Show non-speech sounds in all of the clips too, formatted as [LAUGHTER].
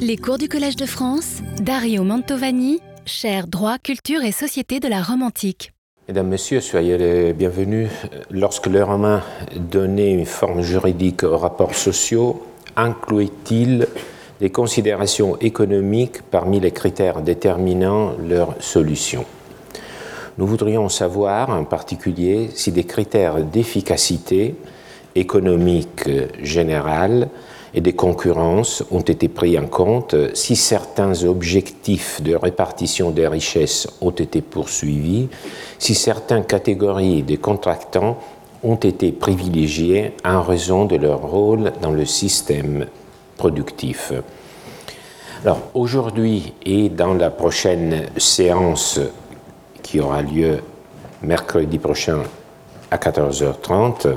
Les cours du Collège de France, Dario Mantovani, chaire droit, culture et société de la Rome antique. Mesdames, Messieurs, soyez les bienvenus. Lorsque les Romains donnaient une forme juridique aux rapports sociaux, incluaient-ils des considérations économiques parmi les critères déterminant leur solution? Nous voudrions savoir en particulier si des critères d'efficacité économique générale et des concurrences ont été pris en compte, si certains objectifs de répartition des richesses ont été poursuivis, si certaines catégories de contractants ont été privilégiées en raison de leur rôle dans le système productif. Alors aujourd'hui et dans la prochaine séance qui aura lieu mercredi prochain à 14h30,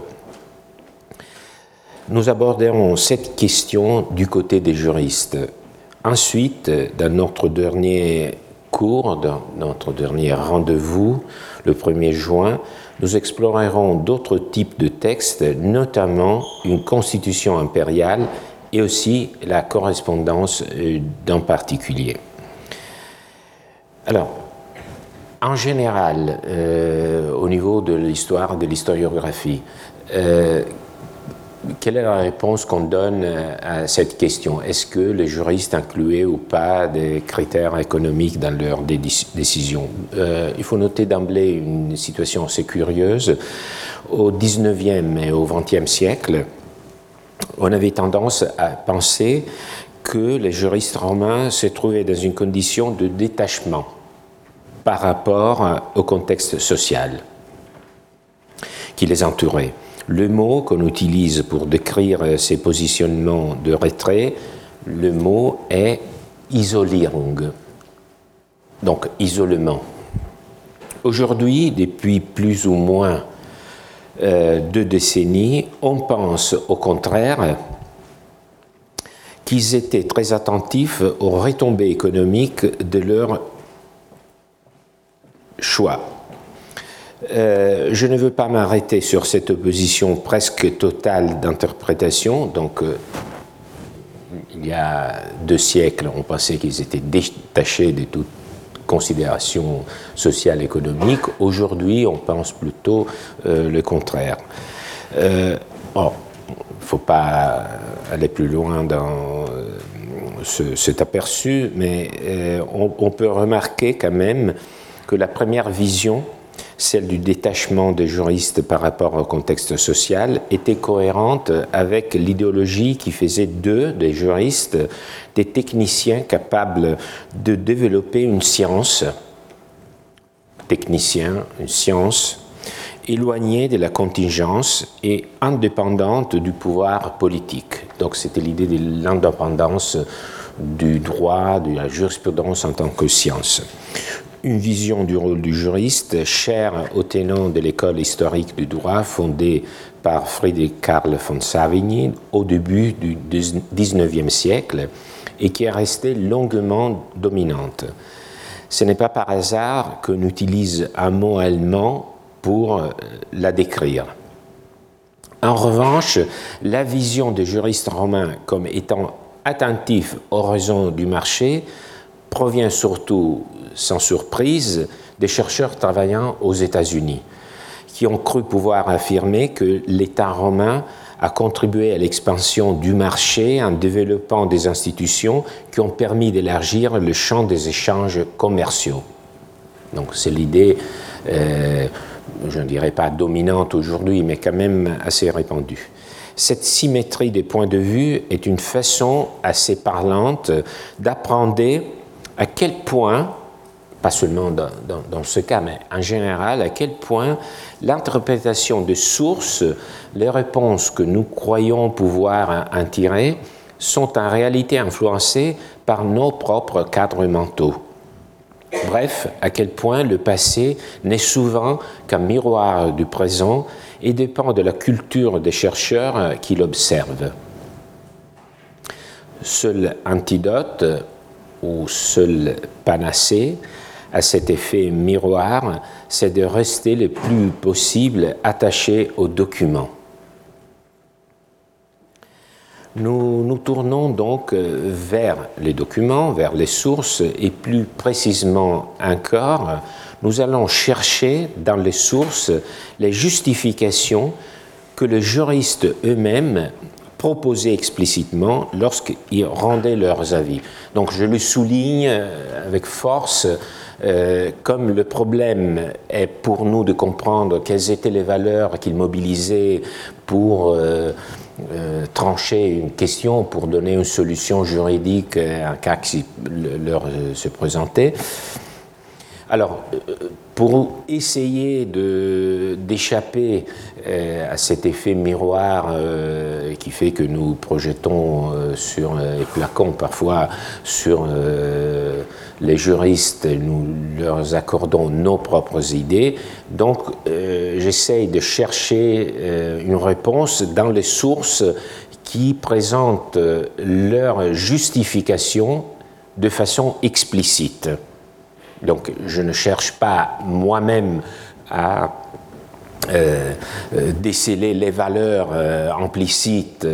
nous aborderons cette question du côté des juristes. Ensuite, dans notre dernier cours, dans notre dernier rendez-vous, le 1er juin, nous explorerons d'autres types de textes, notamment une constitution impériale et aussi la correspondance euh, d'un particulier. Alors, en général, euh, au niveau de l'histoire, de l'historiographie, euh, quelle est la réponse qu'on donne euh, à cette question? Est-ce que les juristes incluaient ou pas des critères économiques dans leurs décisions? Euh, Il faut noter d'emblée une situation assez curieuse. Au 19e et au 20e siècle, on avait tendance à penser que les juristes romains se trouvaient dans une condition de détachement par rapport au contexte social qui les entourait. Le mot qu'on utilise pour décrire ces positionnements de retrait, le mot est Isolierung, donc isolement. Aujourd'hui, depuis plus ou moins euh, deux décennies, on pense au contraire qu'ils étaient très attentifs aux retombées économiques de leur choix. Euh, je ne veux pas m'arrêter sur cette opposition presque totale d'interprétation. Donc, euh, il y a deux siècles, on pensait qu'ils étaient détachés de toute considération sociale, économique. Aujourd'hui, on pense plutôt euh, le contraire. il ne faut pas aller plus loin dans cet aperçu, mais on peut remarquer quand même que la première vision celle du détachement des juristes par rapport au contexte social, était cohérente avec l'idéologie qui faisait d'eux, des juristes, des techniciens capables de développer une science, technicien, une science, éloignée de la contingence et indépendante du pouvoir politique. Donc c'était l'idée de l'indépendance du droit, de la jurisprudence en tant que science une vision du rôle du juriste chère au tenants de l'école historique du droit fondée par Friedrich Karl von Savigny au début du XIXe siècle et qui est restée longuement dominante. Ce n'est pas par hasard qu'on utilise un mot allemand pour euh, la décrire. En revanche, la vision des juristes romains comme étant attentifs aux raisons du marché provient surtout sans surprise, des chercheurs travaillant aux États-Unis, qui ont cru pouvoir affirmer que l'État romain a contribué à l'expansion du marché en développant des institutions qui ont permis d'élargir le champ des échanges commerciaux. Donc c'est l'idée, euh, je ne dirais pas dominante aujourd'hui, mais quand même assez répandue. Cette symétrie des points de vue est une façon assez parlante d'apprendre à quel point pas seulement dans, ce cas, mais en général, à quel point l'interprétation de sources, les réponses que nous croyons pouvoir en tirer, sont en réalité influencées par nos propres cadres mentaux. Bref, à quel point le passé n'est souvent qu'un miroir du présent et dépend de la culture des chercheurs qui l'observent. Seul antidote ou seul panacée à cet effet miroir, c'est de rester le plus possible attaché au document. nous nous tournons donc vers les documents, vers les sources et plus précisément encore, nous allons chercher dans les sources les justifications que les juristes eux-mêmes proposaient explicitement lorsqu'ils rendaient leurs avis. Donc je le souligne euh, avec force, euh, comme le problème est pour nous de comprendre quelles étaient les valeurs qu'ils mobilisaient pour euh, trancher une question, pour donner une solution juridique à un cas qui leur se présentait. Alors, pour essayer d'échapper euh, à cet effet miroir euh, qui fait que nous projetons euh, sur les plaquons parfois sur les juristes, nous leur accordons nos propres idées. Donc j'essaye de chercher une réponse dans les sources qui présentent leur justification de façon explicite. Donc je ne cherche pas moi-même à euh, euh, déceler les valeurs euh, implicites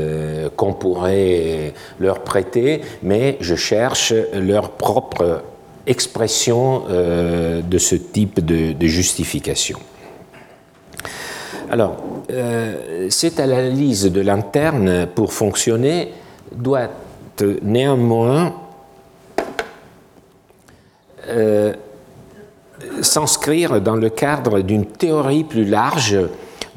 qu'on pourrait leur prêter, mais je cherche leur propre expression de ce type de, de justification. Alors, cette analyse de l'interne, pour fonctionner, doit néanmoins euh, s'inscrire dans le cadre d'une théorie plus large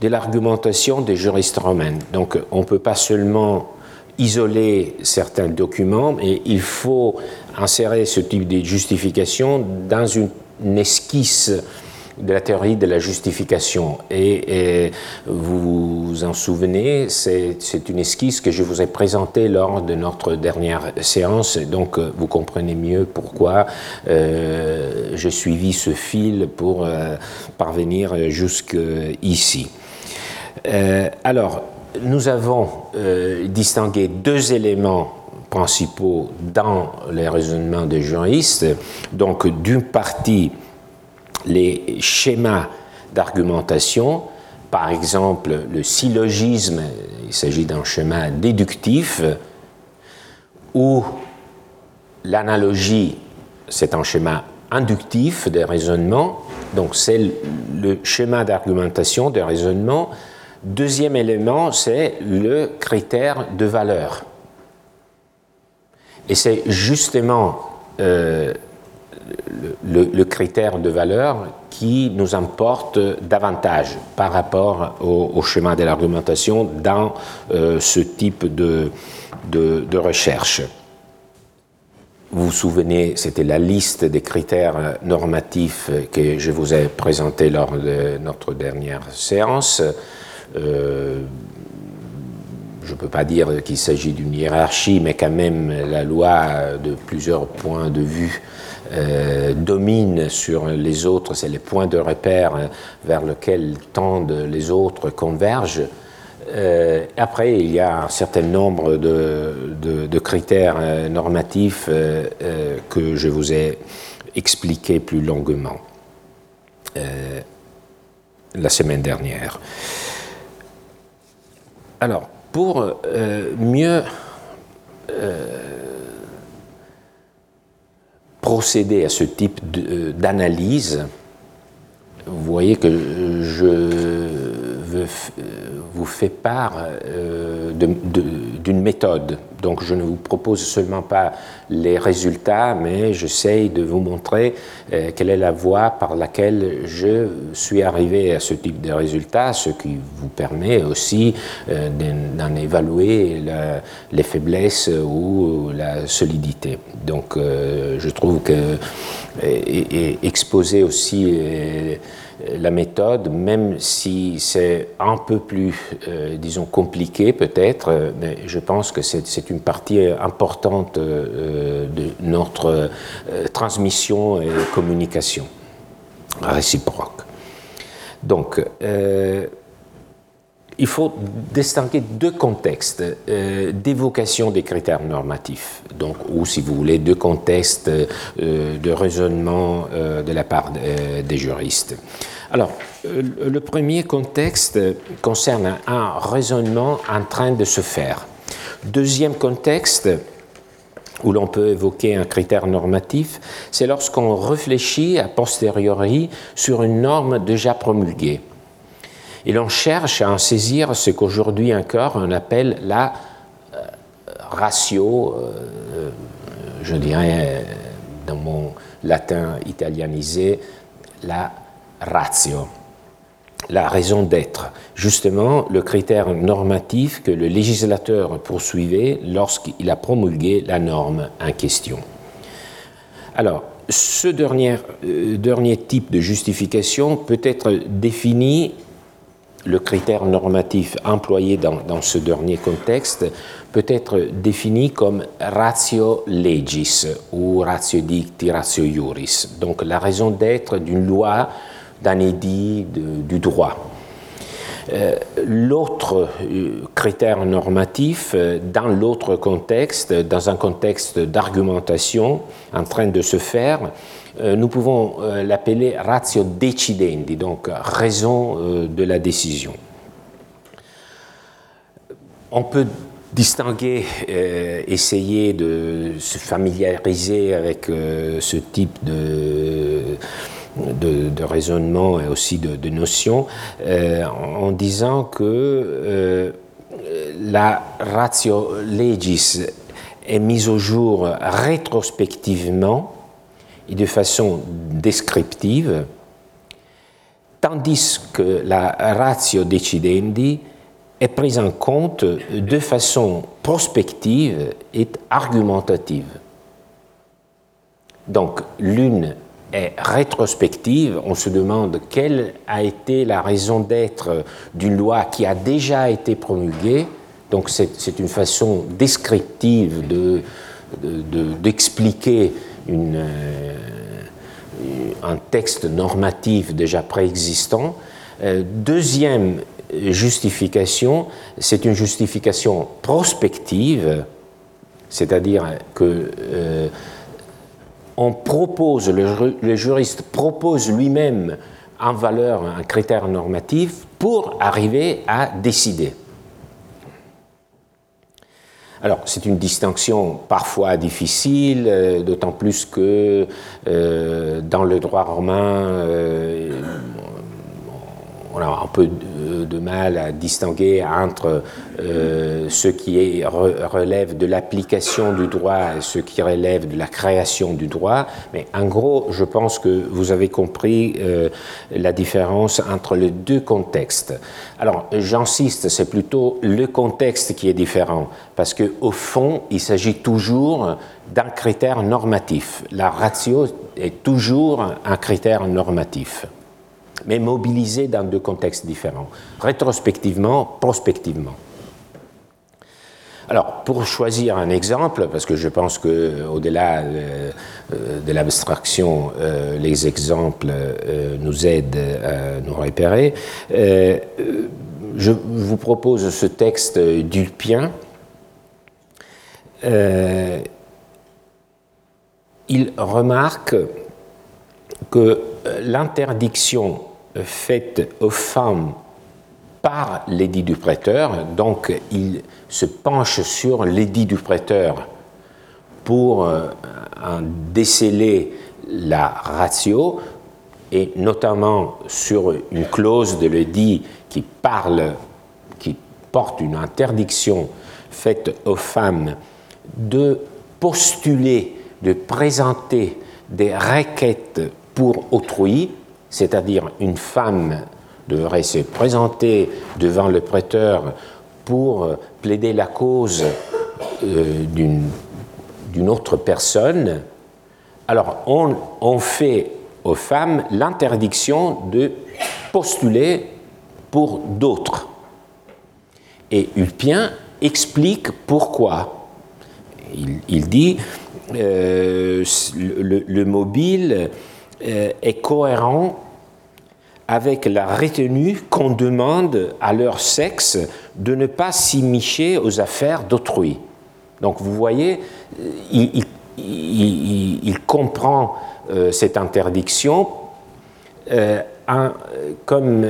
de l'argumentation des juristes romains. Donc on ne peut pas seulement isoler certains documents, mais il faut insérer ce type de justification dans une esquisse de la théorie de la justification. Et, vous vous en souvenez, c'est une esquisse que je vous ai présentée lors de notre dernière séance, donc euh, vous comprenez mieux pourquoi euh, j'ai suivi ce fil pour euh, parvenir jusqu'ici. Euh, alors, nous avons distingué deux éléments principaux dans les raisonnements des juristes. Donc, d'une partie, les schémas d'argumentation, par exemple le syllogisme, il s'agit d'un schéma déductif, ou l'analogie, c'est un schéma inductif des raisonnements, donc c'est le schéma d'argumentation, de raisonnement. Deuxième élément, c'est le critère de valeur. Et c'est justement euh, le, critère de valeur qui nous importe davantage par rapport au, schéma de l'argumentation dans euh, ce type de, de, recherche. Vous vous souvenez, c'était la liste des critères normatifs que je vous ai présenté lors de notre dernière séance. Euh, je ne peux pas dire qu'il s'agit d'une hiérarchie, mais quand même la loi, de plusieurs points de vue, euh, domine sur les autres, c'est les points de repère vers lesquels tendent les autres convergent. Euh, après, il y a un certain nombre de, critères euh, normatifs que je vous ai expliqués plus longuement la semaine dernière. Alors, pour mieux procéder à ce type euh, d'analyse, vous voyez que je vous fais part euh, d'une méthode. Donc je ne vous propose seulement pas les résultats, mais j'essaye de vous montrer euh, quelle est la voie par laquelle je suis arrivé à ce type de résultats, ce qui vous permet aussi d'en évaluer les faiblesses ou la solidité. Donc je trouve que exposer aussi la méthode, même si c'est un peu plus, euh, disons, compliqué peut-être, euh, mais je pense que c'est une partie importante euh, de notre transmission et communication réciproque. Donc, il faut distinguer deux contextes d'évocation des critères normatifs, donc, ou si vous voulez, deux contextes de raisonnement de la part des juristes. Alors, euh, le premier contexte concerne un raisonnement en train de se faire Deuxième contexte où l'on peut évoquer un critère normatif, c'est lorsqu'on réfléchit a posteriori sur une norme déjà promulguée. Et l'on cherche à en saisir ce qu'aujourd'hui encore on appelle la euh, ratio, euh, je dirais dans mon latin italianisé, la ratio, la raison d'être, justement le critère normatif que le législateur poursuivait lorsqu'il a promulgué la norme en question. Alors, ce dernier, euh, dernier type de justification peut être défini le critère normatif employé dans, ce dernier contexte peut être défini comme ratio legis ou ratio dicti, ratio iuris, donc la raison d'être d'une loi, d'un édit, du droit. Euh, l'autre euh, critère normatif, euh, dans l'autre contexte, dans un contexte d'argumentation en train de se faire, nous pouvons euh, l'appeler ratio decidendi, donc raison euh, de la décision. On peut distinguer, essayer de se familiariser avec ce type de, de, raisonnement et aussi de, notions en disant que la ratio legis est mise au jour rétrospectivement et de façon descriptive, tandis que la ratio decidendi est prise en compte de façon prospective et argumentative. Donc l'une est rétrospective, on se demande quelle a été la raison d'être d'une loi qui a déjà été promulguée, donc c'est une façon descriptive d'expliquer de, euh, un texte normatif déjà préexistant. Euh, deuxième justification, c'est une justification prospective, c'est-à-dire que euh, le, le, juriste propose lui-même en valeur un critère normatif pour arriver à décider. Alors, c'est une distinction parfois difficile, euh, d'autant plus que euh, dans le droit romain, euh, on a un peu de, mal à distinguer entre euh, ce qui relève de l'application du droit et ce qui relève de la création du droit. Mais en gros, je pense que vous avez compris euh, la différence entre les deux contextes. Alors, j'insiste, c'est plutôt le contexte qui est différent, parce qu'au fond, il s'agit toujours d'un critère normatif. La ratio est toujours un critère normatif mais mobilisés dans deux contextes différents, rétrospectivement, prospectivement. Alors, pour choisir un exemple, parce que je pense qu'au-delà euh, de l'abstraction, euh, les exemples euh, nous aident à nous repérer, je vous propose ce texte d'Ulpien. il remarque que l'interdiction faite aux femmes par l'édit du prêteur, donc il se penche sur l'édit du prêteur pour euh, déceler la ratio, et notamment sur une clause de l'édit qui parle, qui porte une interdiction. Faite aux femmes de postuler, de présenter des requêtes pour autrui, c'est-à-dire une femme devrait se présenter devant le prêteur pour euh, plaider la cause euh, d'une autre personne, alors on, fait aux femmes l'interdiction de postuler pour d'autres. Et Ulpien explique pourquoi. Il, dit euh, le, mobile euh, est cohérent avec la retenue qu'on demande à leur sexe de ne pas s'immiscer aux affaires d'autrui. Donc vous voyez, il, comprend euh, cette interdiction euh, comme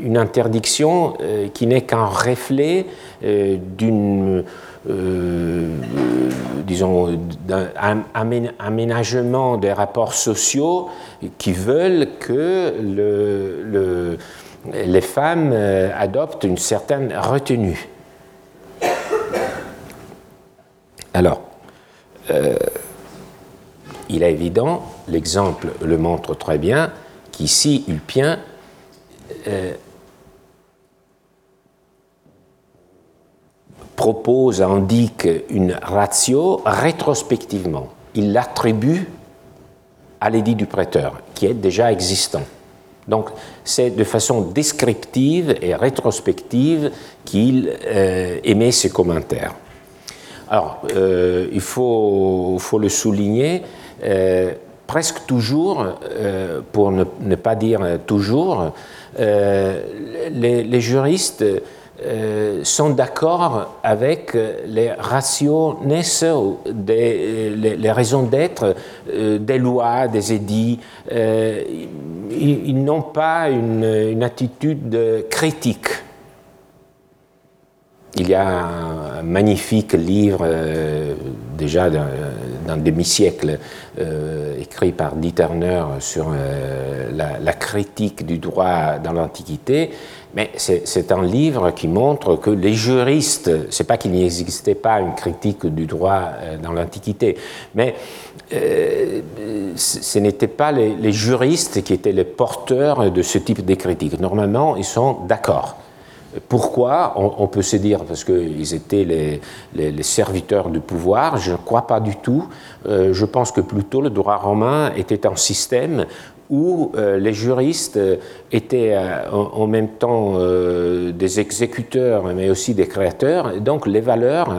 une interdiction qui n'est qu'un reflet d'une disons, d'un aménagement des rapports sociaux qui veulent que le, les femmes adoptent une certaine retenue. Alors, euh, il est évident, l'exemple le montre très bien, qu'ici, Ulpien euh, propose, indique une ratio rétrospectivement. Il l'attribue à l'édit du prêteur, qui est déjà existant. Donc, c'est de façon descriptive et rétrospective qu'il euh, émet ses commentaires. Alors, euh, il faut, le souligner, presque toujours, euh, pour ne, pas dire toujours, les, juristes sont d'accord avec les rations des, les, raisons d'être des lois, des édits. ils, n'ont pas une, attitude critique il y a un magnifique livre, euh, déjà d'un demi-siècle, euh, écrit par Dieter Turner sur euh, la, critique du droit dans l'Antiquité. Mais c'est un livre qui montre que les juristes, c'est pas qu'il n'y existait pas une critique du droit dans l'Antiquité, mais ce n'étaient pas les, les, juristes qui étaient les porteurs de ce type de critique. Normalement, ils sont d'accord. Pourquoi on, peut se dire parce qu'ils étaient les, serviteurs du pouvoir. Je ne crois pas du tout. Euh, je pense que plutôt le droit romain était un système où euh, les juristes étaient euh, en, même temps des exécuteurs, mais aussi des créateurs. Donc les valeurs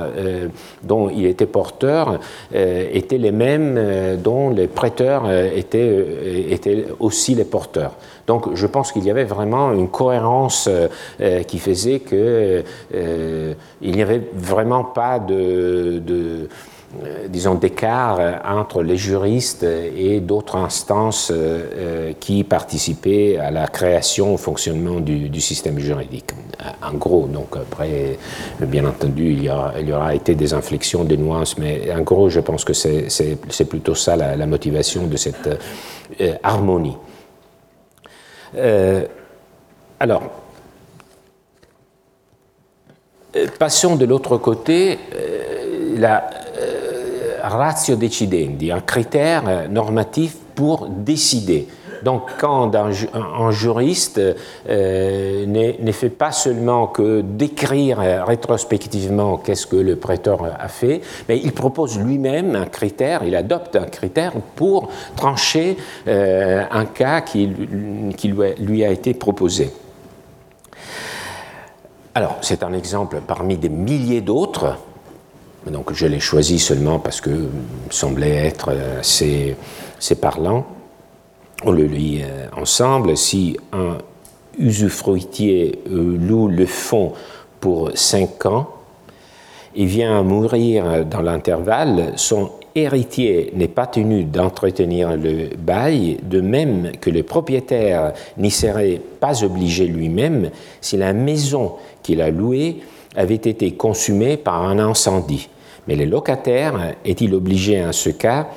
dont ils étaient porteurs étaient les mêmes dont les prêteurs étaient, étaient aussi les porteurs. Donc je pense qu'il y avait vraiment une cohérence euh, qui faisait qu'il euh, n'y avait vraiment pas de, euh, disons, d'écart entre les juristes et d'autres instances qui participaient à la création, au fonctionnement du, système juridique. En gros, donc après, bien entendu, il y, aura, été des inflexions, des nuances, mais en gros, je pense que c'est plutôt ça la, motivation de cette harmonie. Euh, alors, euh, passons de l'autre côté, euh, la ratio decidendi, un critère normatif pour décider. Donc quand un, juriste euh, ne, fait pas seulement que décrire rétrospectivement qu'est-ce que le prêteur a fait, mais il propose lui-même un critère, il adopte un critère pour trancher euh, un cas qui, lui a été proposé. Alors, c'est un exemple parmi des milliers d'autres. Donc, je l'ai choisi seulement parce que semblait être assez parlant. On le lit euh, ensemble, si un usufruitier euh, loue le fonds pour cinq ans et vient à mourir dans l'intervalle, son héritier n'est pas tenu d'entretenir le bail, de même que le propriétaire n'y serait pas obligé lui-même si la maison qu'il a louée avait été consumée par un incendie. Mais le locataire est-il obligé en ce cas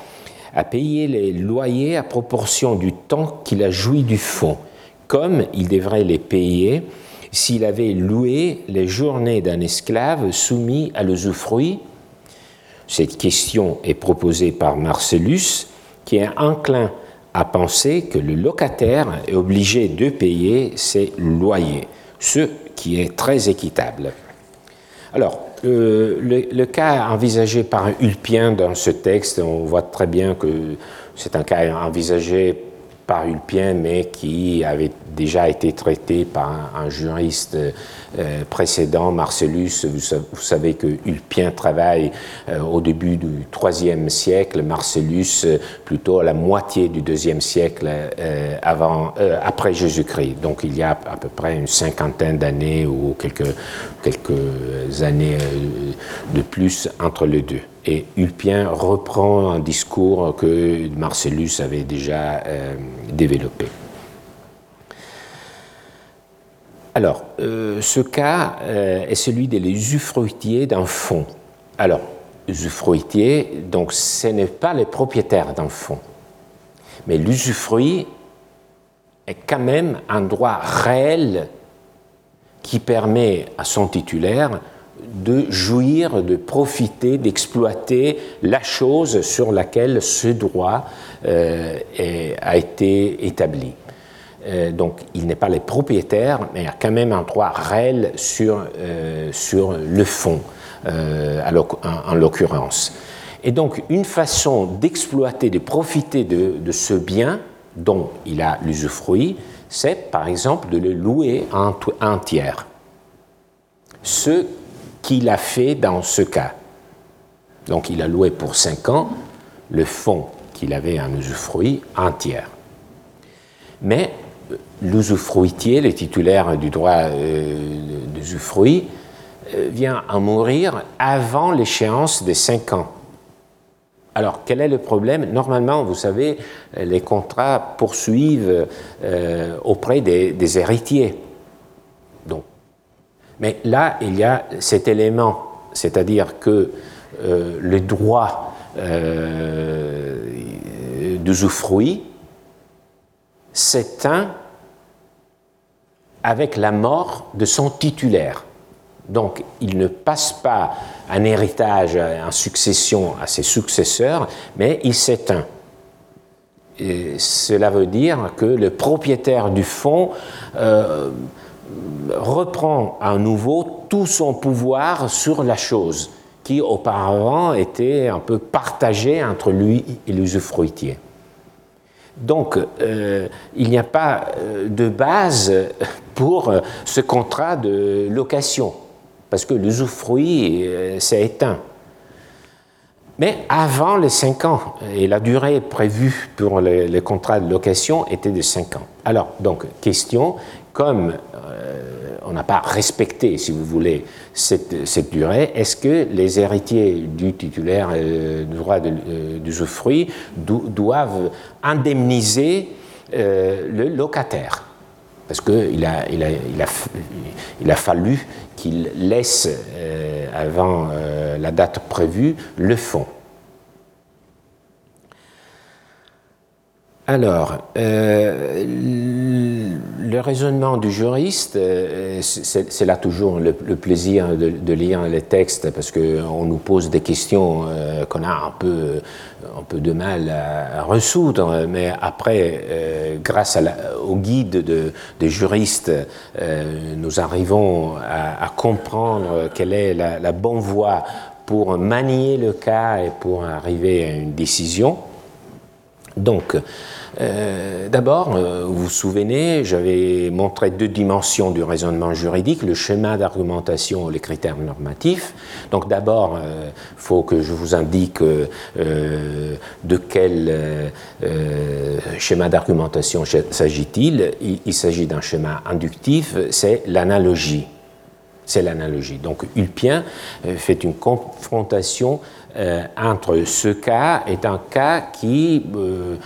à payer les loyers à proportion du temps qu'il a joui du fonds, comme il devrait les payer s'il avait loué les journées d'un esclave soumis à l'usufruit? Cette question est proposée par Marcellus, qui est enclin à penser que le locataire est obligé de payer ses loyers, ce qui est très équitable. Alors, euh, le, cas envisagé par Ulpien dans ce texte, on voit très bien que c'est un cas envisagé par Ulpien, mais qui avait déjà été traité par un, juriste euh, précédent, Marcellus. Vous, savez que Ulpien travaille euh, au début du IIIe siècle, Marcellus euh, plutôt à la moitié du IIe siècle avant, après Jésus-Christ. Donc il y a à peu près une cinquantaine d'années ou quelques, quelques années de plus entre les deux. Et Ulpien reprend un discours que Marcellus avait déjà développé. Alors, ce cas est celui des usufruitiers d'un fonds. Alors, usufruitier, donc ce n'est pas les propriétaires d'un fonds. Mais l'usufruit est quand même un droit réel qui permet à son titulaire de jouir, de profiter, d'exploiter la chose sur laquelle ce droit euh, a été établi. Euh, donc il n'est pas le propriétaire, mais il a quand même un droit réel sur, euh, sur le fond, en, l'occurrence. Et donc une façon d'exploiter, de profiter de, de, ce bien dont il a l'usufruit, c'est par exemple de le louer en un tiers. Ce qu'il a fait dans ce cas. Donc il a loué pour cinq ans le fonds qu'il avait en usufruit entier. Mais l'usufruitier, le titulaire du droit euh, d'usufruit, euh, vient à mourir avant l'échéance des cinq ans. Alors, quel est le problème? Normalement, vous savez, les contrats poursuivent euh, auprès des héritiers. Mais là, il y a cet élément, c'est-à-dire que euh, le droit euh, d'usufruit s'éteint avec la mort de son titulaire. Donc, il ne passe pas un héritage en succession à ses successeurs, mais il s'éteint. cela veut dire que le propriétaire du fonds euh, reprend à nouveau tout son pouvoir sur la chose qui auparavant était un peu partagé entre lui et l'usufruitier. Donc, euh, il n'y a pas euh, de base [LAUGHS] pour euh, ce contrat de location, parce que l'usufruit s'est éteint. Mais avant les 5 ans, et la durée prévue pour les, les, contrats de location était de 5 ans. Alors, donc, question, comme euh, on n'a pas respecté, si vous voulez, cette, durée, est-ce que les héritiers du titulaire euh, du droit euh, d'usufruit doivent indemniser le locataire? Parce qu'il a, il a, il a, il a fallu qu'il laisse, avant la date prévue, le fonds. Alors, euh, le raisonnement du juriste, euh, c'est là toujours le, plaisir de, lire les textes parce qu'on nous pose des questions euh, qu'on a un peu, un peu de mal à, résoudre, mais après, grâce au guide des juristes, nous arrivons à, comprendre quelle est la, la bonne voie pour manier le cas et pour arriver à une décision. Donc, euh, d'abord, euh, vous vous souvenez, j'avais montré deux dimensions du raisonnement juridique, le schéma d'argumentation et les critères normatifs. Donc d'abord, il euh, faut que je vous indique de quel schéma d'argumentation s'agit-il. Il, s'agit d'un schéma inductif, c'est l'analogie. C'est l'analogie. Donc Ulpien fait une confrontation euh, entre ce cas est un cas qui euh,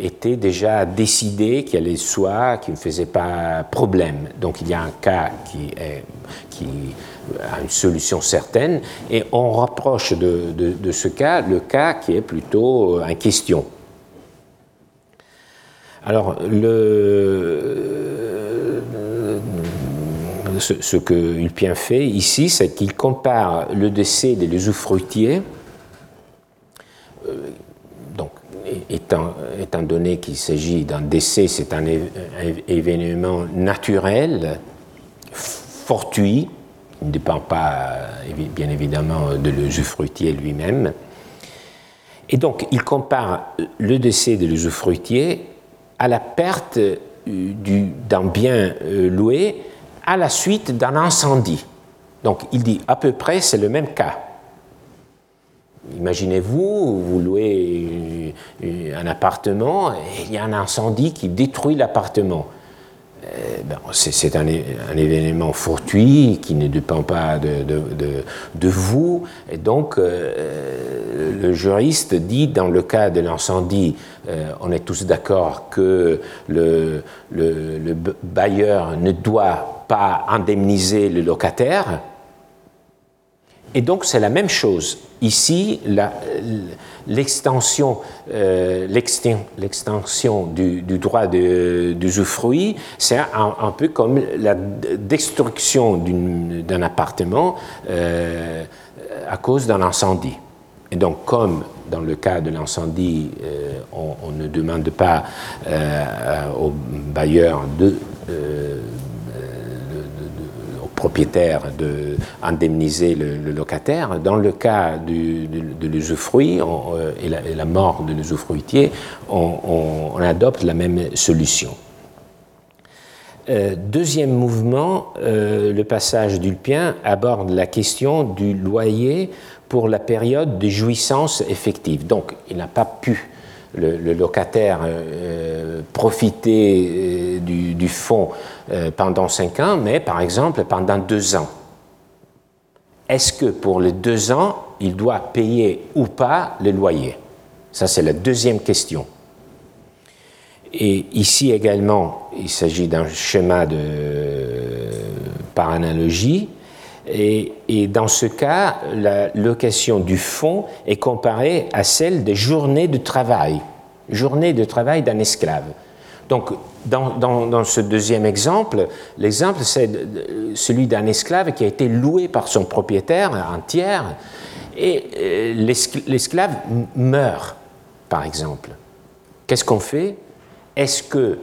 était déjà décidé, qui allait soi, qui ne faisait pas problème. Donc il y a un cas qui, a une solution certaine, et on rapproche de, de, ce cas le cas qui est plutôt en question. Alors, le, ce, que Ulpien fait ici, c'est qu'il compare le décès des usufruitiers, euh, donc, étant, donné qu'il s'agit d'un décès, c'est un, événement naturel, fortuit, il ne dépend pas bien évidemment de l'usufruitier lui-même. Et donc, il compare le décès de l'usufruitier à la perte euh, d'un bien euh, loué à la suite d'un incendie. Donc il dit à peu près c'est le même cas. Imaginez-vous, vous louez un appartement et il y a un incendie qui détruit l'appartement. Euh, ben, c'est un, événement fortuit qui ne dépend pas de, vous. Et donc, euh, le juriste dit, dans le cas de l'incendie, euh, on est tous d'accord que le, bailleur ne doit pas indemniser le locataire. Et donc c'est la même chose. Ici, l'extension euh, du, du, droit d'usufruit, c'est un, peu comme la destruction d'un appartement euh, à cause d'un incendie. Et donc, comme dans le cas de l'incendie, euh, on, ne demande pas au bailleur de propriétaire d'indemniser le, le, locataire. Dans le cas de, l'usufruit euh, et, la mort de l'usufruitier, on, adopte la même solution. Euh, deuxième mouvement, euh, le passage d'Ulpien aborde la question du loyer pour la période de jouissance effective. Donc, il n'a pas pu le, locataire euh, profiter euh, du, fonds euh, pendant cinq ans, mais par exemple pendant deux ans. Est-ce que pour les deux ans, il doit payer ou pas le loyer? Ça, c'est la deuxième question. Et ici également, il s'agit d'un schéma par analogie. Et, dans ce cas, la location du fonds est comparée à celle des journées de travail, journée de travail d'un esclave. Donc, dans, ce deuxième exemple, l'exemple, c'est celui d'un esclave qui a été loué par son propriétaire, un tiers, et euh, l'esclave meurt, par exemple. Qu'est-ce qu'on fait? Est-ce que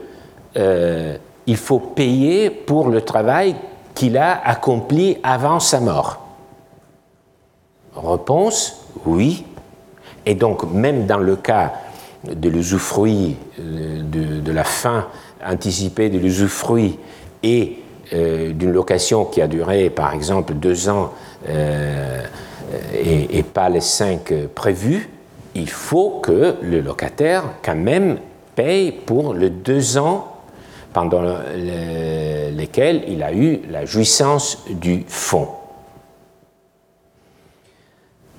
euh, faut payer pour le travail qu'il a accompli avant sa mort Réponse, oui. Et donc, même dans le cas de l'usufruit, euh, de, la fin anticipée de l'usufruit et euh, d'une location qui a duré, par exemple, deux ans euh, et, pas les cinq prévus, il faut que le locataire, quand même, paye pour les deux ans pendant lesquels il a eu la jouissance du fonds.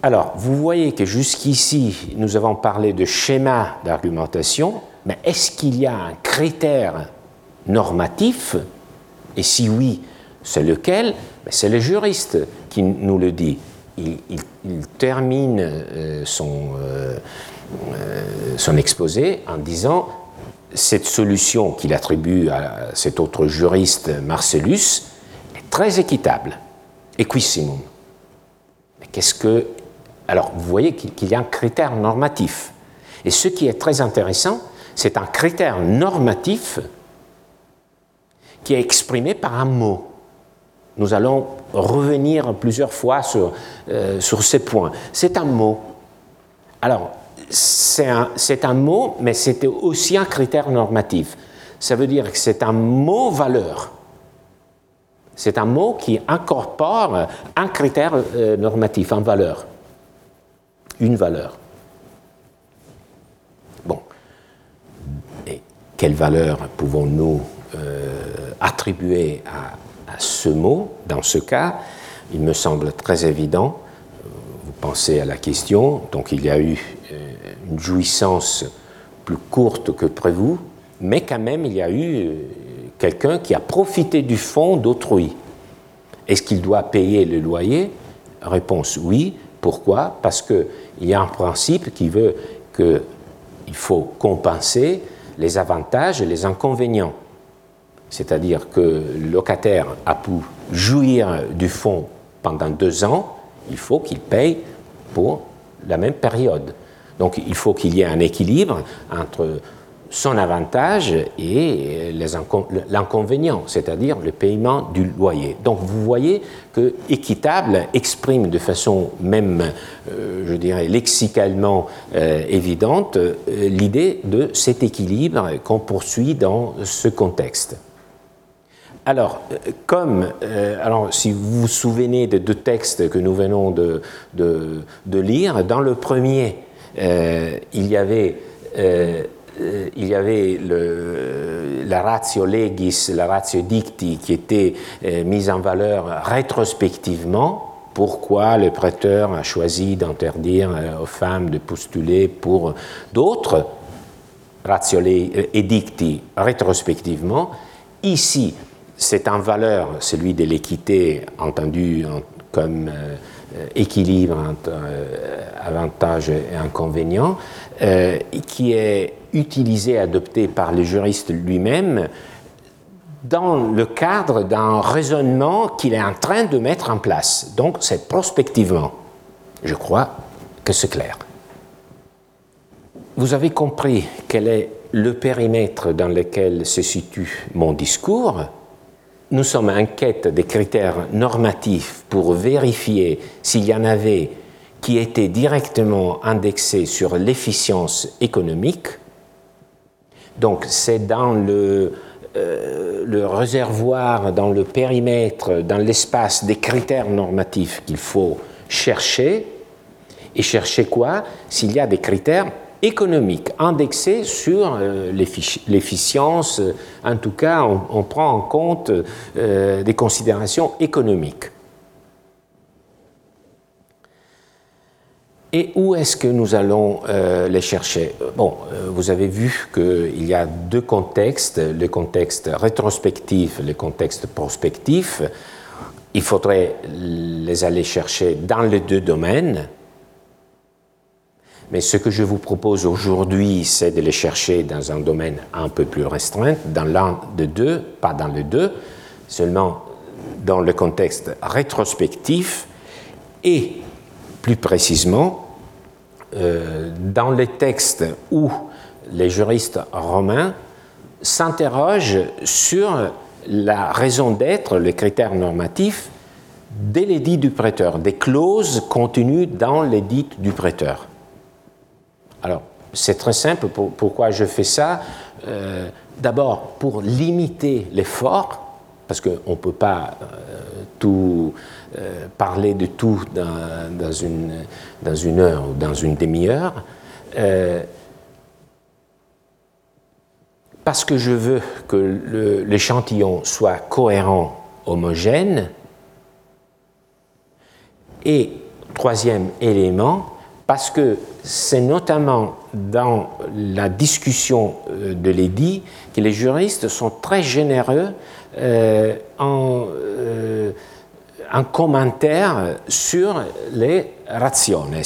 Alors, vous voyez que jusqu'ici, nous avons parlé de schéma d'argumentation, mais est-ce qu'il y a un critère normatif? Et si oui, c'est lequel? C'est le juriste qui nous le dit. Il, termine euh, euh, euh, son exposé en disant cette solution qu'il attribue à cet autre juriste, Marcellus, est très équitable. Equissimum. Mais qu'est-ce que. Alors, vous voyez qu'il y a un critère normatif. Et ce qui est très intéressant, c'est un critère normatif qui est exprimé par un mot. Nous allons revenir plusieurs fois sur, euh, sur ces points. C'est un mot. Alors, c'est un, mot, mais c'est aussi un critère normatif. Ça veut dire que c'est un mot valeur. C'est un mot qui incorpore un critère euh, normatif, en valeur. Une valeur. Bon. Et quelle valeur pouvons-nous euh, attribuer à, à, ce mot? Dans ce cas, il me semble très évident. Vous pensez à la question. Donc, il y a eu une jouissance plus courte que prévu, mais quand même il y a eu euh, quelqu'un qui a profité du fonds d'autrui. Est-ce qu'il doit payer le loyer? Réponse oui. Pourquoi? Parce qu'il y a un principe qui veut qu'il faut compenser les avantages et les inconvénients. C'est-à-dire que le locataire a pu jouir du fonds pendant deux ans, il faut qu'il paye pour la même période. Donc il faut qu'il y ait un équilibre entre son avantage et l'inconvénient, c'est-à-dire le paiement du loyer. Donc vous voyez que équitable exprime de façon même, euh, je dirais, lexicalement euh, évidente euh, l'idée de cet équilibre qu'on poursuit dans ce contexte. Alors, comme, si vous vous souvenez des deux textes que nous venons de, lire, dans le premier, il y avait, euh, il y avait la ratio legis, la ratio dicti qui était euh, mise en valeur rétrospectivement. Pourquoi le prêteur a choisi d'interdire aux femmes de postuler pour d'autres ratio edicti rétrospectivement? Ici, c'est un valeur, celui de l'équité, entendu comme équilibre entre avantages et inconvénients, qui est utilisé, adopté par le juriste lui-même dans le cadre d'un raisonnement qu'il est en train de mettre en place. Donc c'est prospectivement. Je crois que c'est clair. Vous avez compris quel est le périmètre dans lequel se situe mon discours. Nous sommes en quête des critères normatifs pour vérifier s'il y en avait qui étaient directement indexés sur l'efficience économique. Donc c'est dans le, euh, le réservoir, dans le périmètre, dans l'espace des critères normatifs qu'il faut chercher. Et chercher quoi? S'il y a des critères économiques indexés sur euh, l'efficience, en tout cas on, prend en compte euh, des considérations économiques. Et où est-ce que nous allons euh, les chercher? Bon, vous avez vu qu'il y a deux contextes, le contexte rétrospectif le contexte prospectif. Il faudrait les aller chercher dans les deux domaines. Mais ce que je vous propose aujourd'hui, c'est de les chercher dans un domaine un peu plus restreint, dans l'un de deux, pas dans les deux, seulement dans le contexte rétrospectif et plus précisément euh, dans les textes où les juristes romains s'interrogent sur la raison d'être, les critères normatifs des l'édit du prêteur, des clauses contenues dans l'édit du prêteur. Alors, c'est très simple, pourquoi je fais ça? Euh, D'abord, pour limiter l'effort, parce qu'on ne peut pas euh, tout euh, parler de tout dans, une, heure ou dans une demi-heure, parce que je veux que l'échantillon soit cohérent, homogène, et troisième élément, parce que c'est notamment dans la discussion de l'édit que les juristes sont très généreux en un commentaire sur les rationes.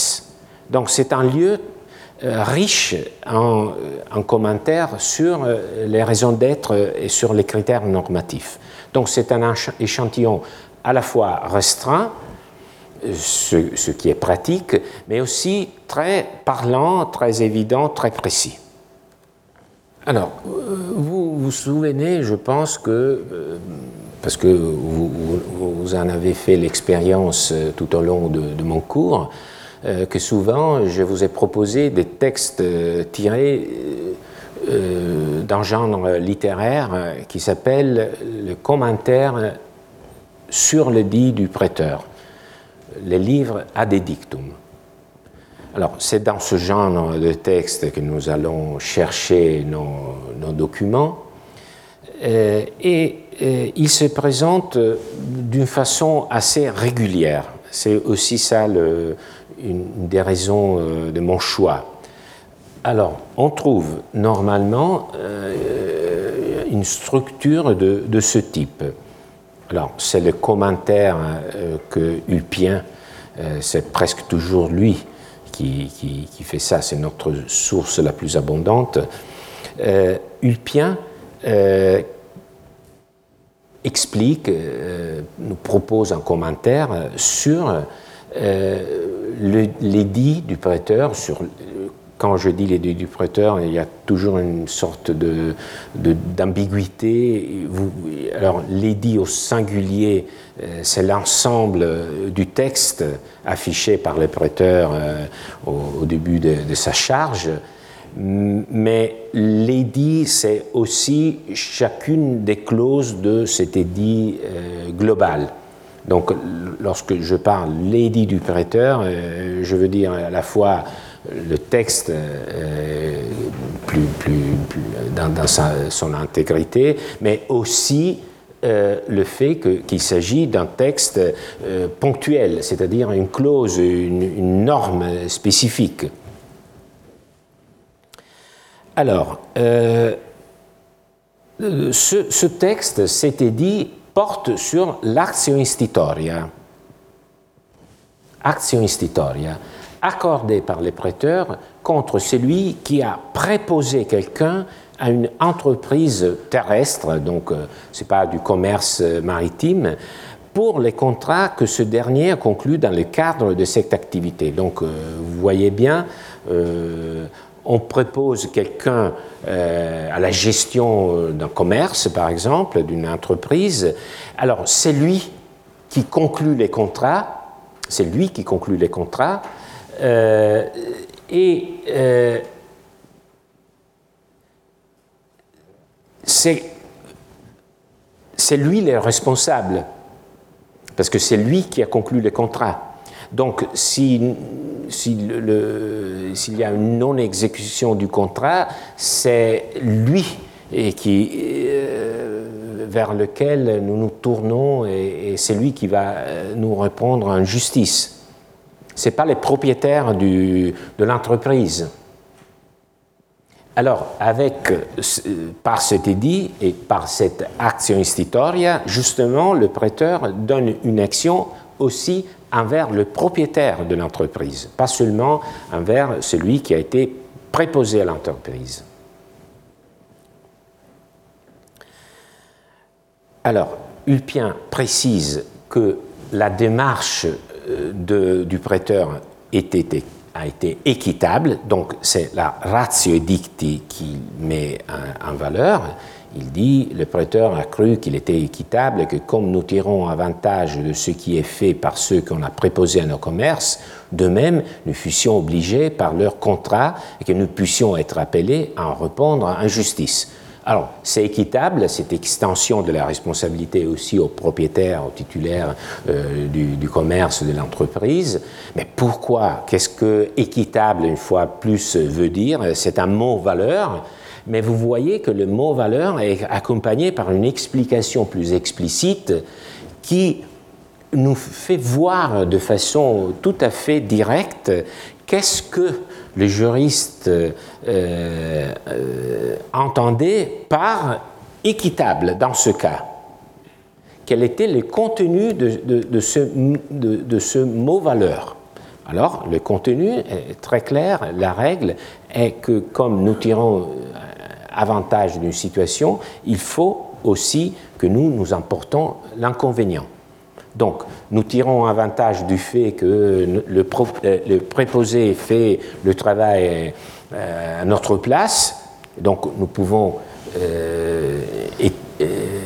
Donc c'est un lieu euh, riche en, euh, en, commentaires sur euh, les raisons d'être et sur les critères normatifs. Donc c'est un échantillon à la fois restreint, ce, qui est pratique, mais aussi très parlant, très évident, très précis. Alors, vous vous souvenez, je pense que parce que vous, en avez fait l'expérience euh, tout au long de, mon cours, euh, que souvent je vous ai proposé des textes euh, tirés d'un genre littéraire qui s'appelle le commentaire sur le dit du prêteur, les livres ad edictum. Alors, c'est dans ce genre de texte que nous allons chercher nos, documents. et il se présente d'une façon assez régulière. C'est aussi ça une des raisons euh, de mon choix. Alors, on trouve normalement euh, une structure de, ce type. Alors, c'est le commentaire euh, que Ulpien, c'est presque toujours lui qui, qui fait ça, c'est notre source la plus abondante. Ulpien explique, euh, nous propose un commentaire sur euh, l'édit du prêteur, sur quand je dis l'édit du prêteur, il y a toujours une sorte de, d'ambiguïté. alors, l'édit au singulier, euh, c'est l'ensemble du texte affiché par le prêteur au, début de, sa charge. Mais l'édit, c'est aussi chacune des clauses de cet édit euh, global. Donc, lorsque je parle l'édit du prêteur, euh, je veux dire à la fois le texte euh, plus, dans, son intégrité, mais aussi le fait qu'il s'agit d'un texte ponctuel, c'est-à-dire une clause, une norme spécifique. Alors, euh, ce, ce texte, c'était dit, porte sur l'action institutoria. Action institutoria, accordée par les prêteurs contre celui qui a préposé quelqu'un à une entreprise terrestre, donc ce n'est pas du commerce maritime, pour les contrats que ce dernier a conclus dans le cadre de cette activité. Donc, vous voyez bien, on propose quelqu'un euh, à la gestion euh, d'un commerce, par exemple, d'une entreprise. Alors, c'est lui qui conclut les contrats, c'est lui qui conclut les contrats, euh, et c'est lui le responsable, parce que c'est lui qui a conclu les contrats. Donc, s'il y a une non-exécution du contrat, c'est lui qui, euh, vers lequel nous nous tournons et, c'est lui qui va euh, nous répondre en justice. Ce n'est pas les propriétaires de l'entreprise. Alors, avec, par cet édit et par cette action institutoria, justement, le prêteur donne une action aussi envers le propriétaire de l'entreprise, pas seulement envers celui qui a été préposé à l'entreprise. Alors, Ulpien précise que la démarche euh, du prêteur a été équitable, donc c'est la ratio edicti qui met en valeur, il dit, le prêteur a cru qu'il était équitable et que comme nous tirons avantage de ce qui est fait par ceux qu'on a préposés à nos commerces, de même, nous fussions obligés par leur contrat et que nous puissions être appelés à en répondre en justice. Alors, c'est équitable, cette extension de la responsabilité aussi aux propriétaires, aux titulaires euh, du, du, commerce, de l'entreprise. Mais pourquoi? Qu'est-ce que équitable, une fois plus, veut dire? C'est un mot valeur. Mais vous voyez que le mot valeur est accompagné par une explication plus explicite qui nous fait voir de façon tout à fait directe qu'est-ce que le juriste euh, euh, entendait par équitable dans ce cas. Quel était le contenu de, ce, mot valeur? Alors, le contenu est très clair. La règle est que comme nous tirons avantage d'une situation, il faut aussi que nous nous emportons l'inconvénient. Donc, nous tirons avantage du fait que le, euh, préposé fait le travail euh, à notre place, donc nous pouvons, euh,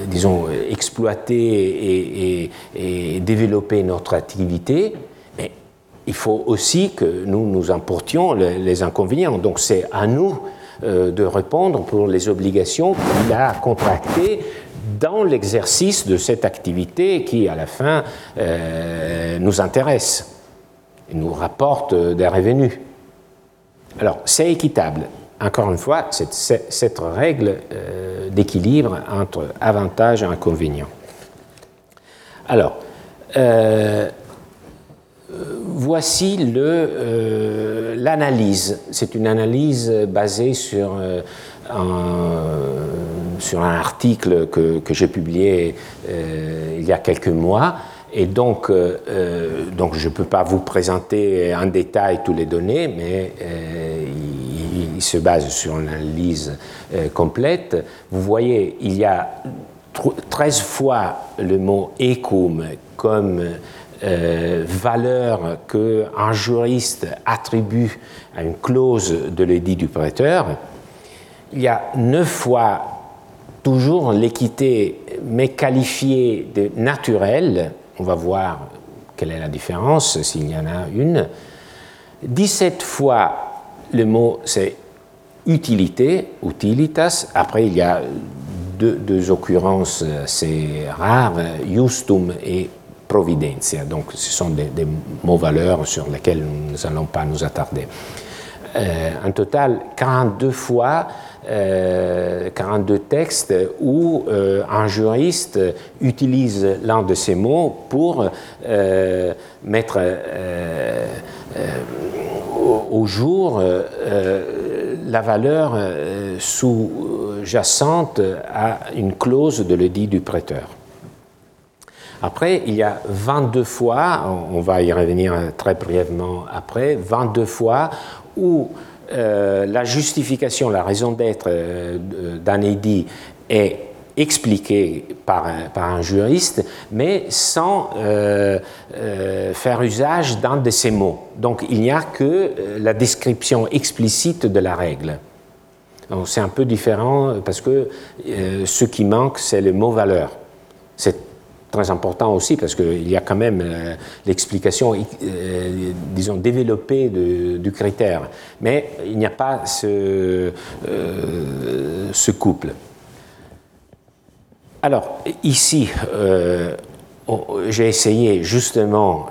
disons, exploiter et, développer notre activité, mais il faut aussi que nous nous emportions les inconvénients. Donc, c'est à nous de répondre pour les obligations qu'il a contractées dans l'exercice de cette activité qui, à la fin, euh, nous intéresse nous rapporte des revenus. Alors, c'est équitable. Encore une fois, cette, cette règle euh, d'équilibre entre avantages et inconvénients. Alors, voici euh, l'analyse. C'est une analyse basée sur, un, sur un article que, j'ai publié euh, il y a quelques mois. Et donc, donc je ne peux pas vous présenter en détail toutes les données, mais il, se base sur une analyse complète. Vous voyez, il y a 13 fois le mot ecum comme euh, valeur qu'un juriste attribue à une clause de l'édit du prêteur, il y a neuf fois toujours l'équité, mais qualifiée de naturelle. On va voir quelle est la différence, s'il y en a une. 17 fois, le mot c'est utilité, utilitas. Après, il y a deux, occurrences assez rares, justum et providencia. Donc ce sont des, mots valeurs sur lesquels nous n'allons pas nous attarder. Euh, en total, 42 fois, 42 euh, textes où euh, un juriste utilise l'un de ces mots pour mettre au, jour la valeur sous sous-jacente à une clause de l'édit du prêteur. Après, il y a 22 fois, on va y revenir très brièvement après, 22 fois où euh, la justification, la raison d'être euh, d'un édit est expliquée par un, juriste, mais sans euh, faire usage d'un de ces mots. Donc il n'y a que la description explicite de la règle. C'est un peu différent parce que ce qui manque, c'est le mot valeur. C'est très important aussi parce qu'il y a quand même euh, l'explication, euh, disons, développée du critère. Mais il n'y a pas ce, euh, couple. Alors, ici, j'ai essayé justement,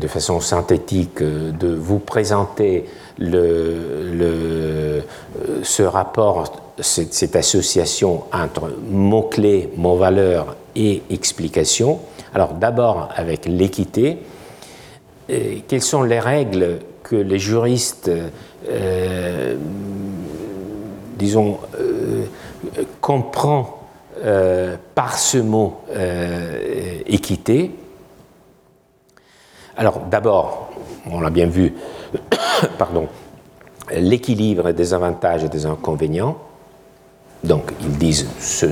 de façon synthétique, de vous présenter ce rapport, cette, cette association entre mots-clés, mots-valeurs et explication. Alors d'abord avec l'équité, euh, quelles sont les règles que les juristes, euh, disons, euh, comprennent par ce mot équité? Alors d'abord, on l'a bien vu, [COUGHS] pardon, l'équilibre des avantages et des inconvénients. Donc ils disent ce,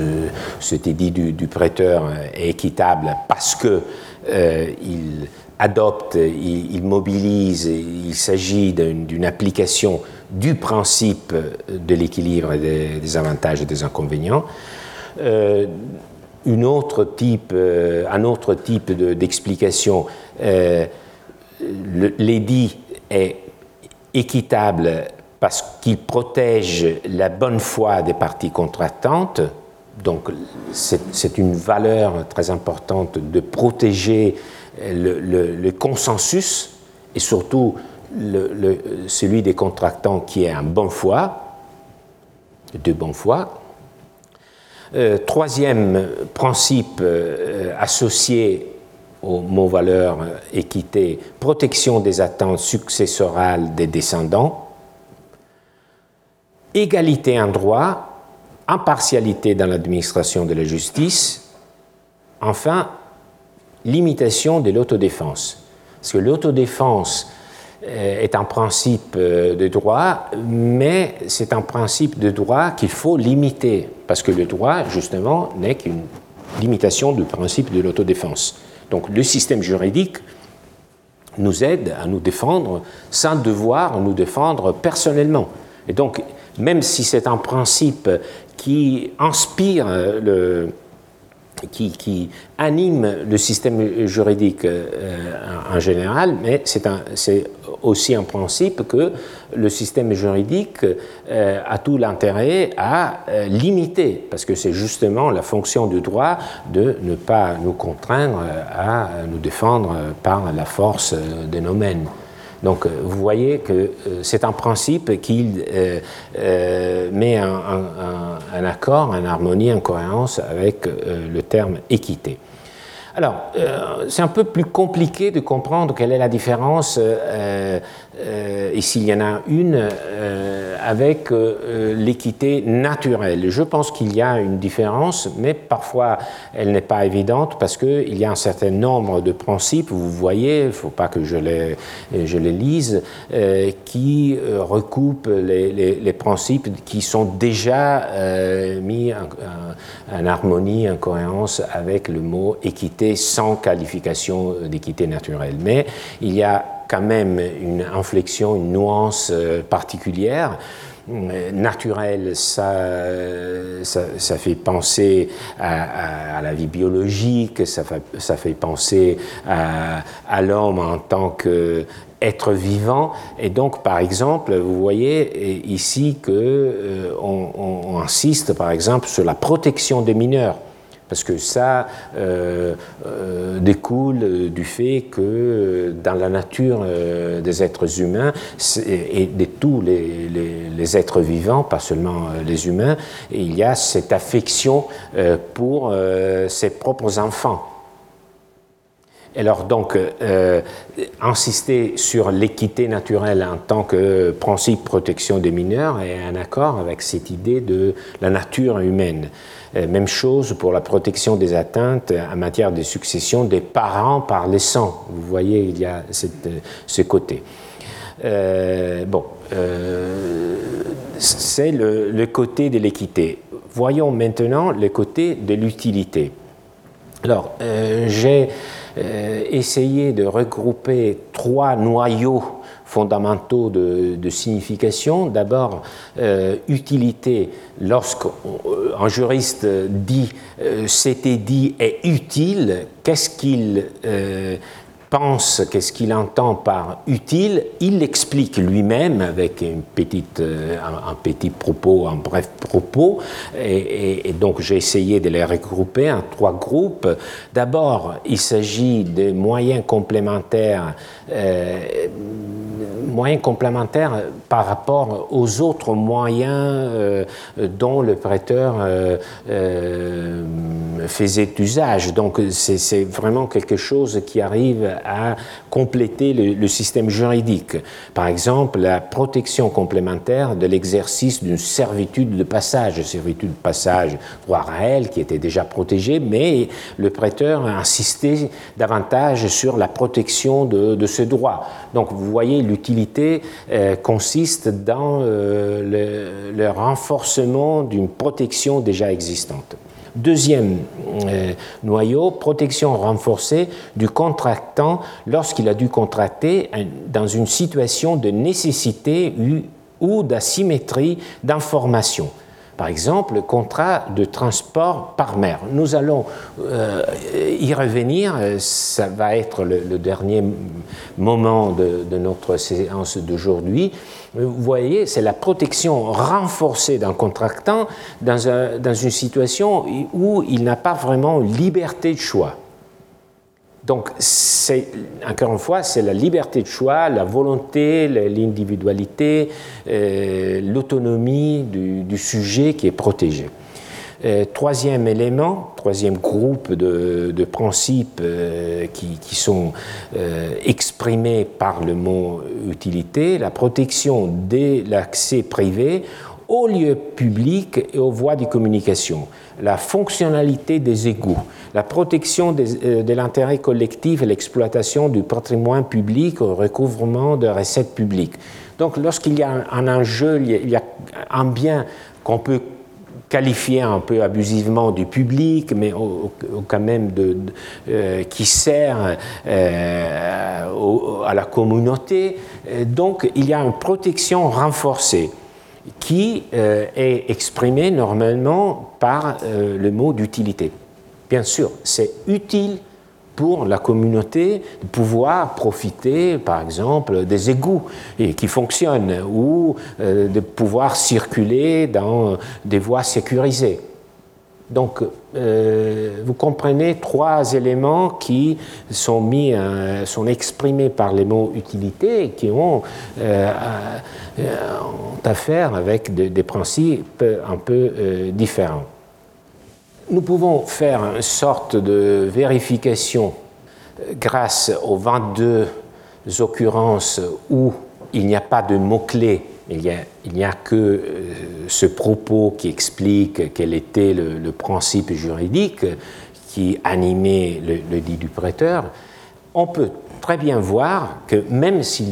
cet édit du, prêteur est équitable parce que euh, il adopte, il, mobilise, il s'agit d'une application du principe de l'équilibre des, avantages et des inconvénients. Euh, type, euh, un autre type d'explication, l'édit est équitable parce qu'il protège la bonne foi des parties contractantes. Donc c'est une valeur très importante de protéger le, consensus et surtout celui des contractants qui est en bonne foi, de bonne foi. Euh, troisième principe euh, associé au mot valeur équité, protection des attentes successorales des descendants égalité en droit, impartialité dans l'administration de la justice, enfin, limitation de l'autodéfense. Parce que l'autodéfense euh, est un principe euh, de droit, mais c'est un principe de droit qu'il faut limiter, parce que le droit, justement, n'est qu'une limitation du principe de l'autodéfense. Donc le système juridique nous aide à nous défendre sans devoir nous défendre personnellement. Et donc, même si c'est un principe qui inspire le, qui, anime le système juridique euh, en général, mais c'est aussi un principe que le système juridique euh, a tout l'intérêt à euh, limiter, parce que c'est justement la fonction du droit de ne pas nous contraindre à nous défendre par la force de nos. Donc vous voyez que euh, c'est un principe qui euh, euh, met un, accord, en harmonie, en cohérence avec le terme équité. Alors, c'est un peu plus compliqué de comprendre quelle est la différence euh, et s'il y en a une, euh, avec euh, l'équité naturelle. Je pense qu'il y a une différence, mais parfois elle n'est pas évidente parce qu'il y a un certain nombre de principes, vous voyez, il ne faut pas que je les, lise, qui recoupent les, les, principes qui sont déjà mis en, en, harmonie, en cohérence avec le mot équité sans qualification d'équité naturelle. Mais il y a quand même une inflexion, une nuance euh, particulière euh, naturelle, ça, ça, fait penser à, la vie biologique, ça fait, penser à, l'homme en tant qu'être vivant. Et donc, par exemple, vous voyez ici qu'on euh, insiste, par exemple, sur la protection des mineurs parce que ça euh, euh, découle du fait que dans la nature euh, des êtres humains et de tous les, êtres vivants, pas seulement les humains, il y a cette affection pour ses propres enfants. Alors donc, euh, insister sur l'équité naturelle en tant que principe protection des mineurs est un accord avec cette idée de la nature humaine. Euh, même chose pour la protection des atteintes en matière de succession des parents par les sangs. Vous voyez, il y a ce côté. Euh, bon, c'est le, le côté de l'équité. Voyons maintenant le côté de l'utilité. Alors, j'ai euh, essayer de regrouper trois noyaux fondamentaux de, signification. D'abord, euh, utilité, lorsqu'un euh, juriste dit c'était dit est utile, qu'est-ce qu'il pense, qu'est-ce qu'il entend par utile, il l'explique lui-même avec euh, un, petit propos, un bref propos, et, donc j'ai essayé de les regrouper en trois groupes. D'abord, il s'agit de moyens complémentaires, euh, moyens complémentaires par rapport aux autres moyens euh, dont le prêteur faisait usage. Donc c'est vraiment quelque chose qui arrive à compléter le, système juridique. Par exemple, la protection complémentaire de l'exercice d'une servitude de passage, servitude de passage droit réel qui était déjà protégée, mais le prêteur a insisté davantage sur la protection de, ce droit. Donc vous voyez, l'utilité euh, consiste dans euh, le renforcement d'une protection déjà existante. Deuxième euh, noyau, protection renforcée du contractant lorsqu'il a dû contracter dans une situation de nécessité ou d'asymétrie d'information. Par exemple, contrat de transport par mer. Nous allons euh, y revenir, ça va être le, dernier moment de, notre séance d'aujourd'hui. Vous voyez, c'est la protection renforcée d'un contractant dans, une situation où il n'a pas vraiment liberté de choix. Donc, encore une fois, c'est la liberté de choix, la volonté, l'individualité, euh, l'autonomie du, sujet qui est protégé. Euh, troisième élément, troisième groupe de, principes euh, qui, qui, sont exprimés par le mot utilité, la protection de l'accès privé aux lieux publics et aux voies de communication, la fonctionnalité des égouts, la protection euh, de l'intérêt collectif et l'exploitation du patrimoine public au recouvrement de recettes publiques. Donc lorsqu'il y a un, enjeu, il y a un bien qu'on peut qualifier un peu abusivement du public, mais quand même euh, qui sert euh, à la communauté. Donc il y a une protection renforcée qui est exprimée normalement par le mot d'utilité. Bien sûr, c'est utile pour la communauté de pouvoir profiter, par exemple, des égouts qui fonctionnent ou euh, de pouvoir circuler dans des voies sécurisées. Donc, euh, vous comprenez trois éléments qui sont mis, euh, sont exprimés par les mots utilité et qui ont, affaire avec des principes un peu différents. Nous pouvons faire une sorte de vérification euh, grâce aux 22 occurrences où il n'y a pas de mots-clés, il n'y a, que euh, ce propos qui explique quel était le, principe juridique qui animait le, le dit du prêteur. On peut très bien voir que même s'il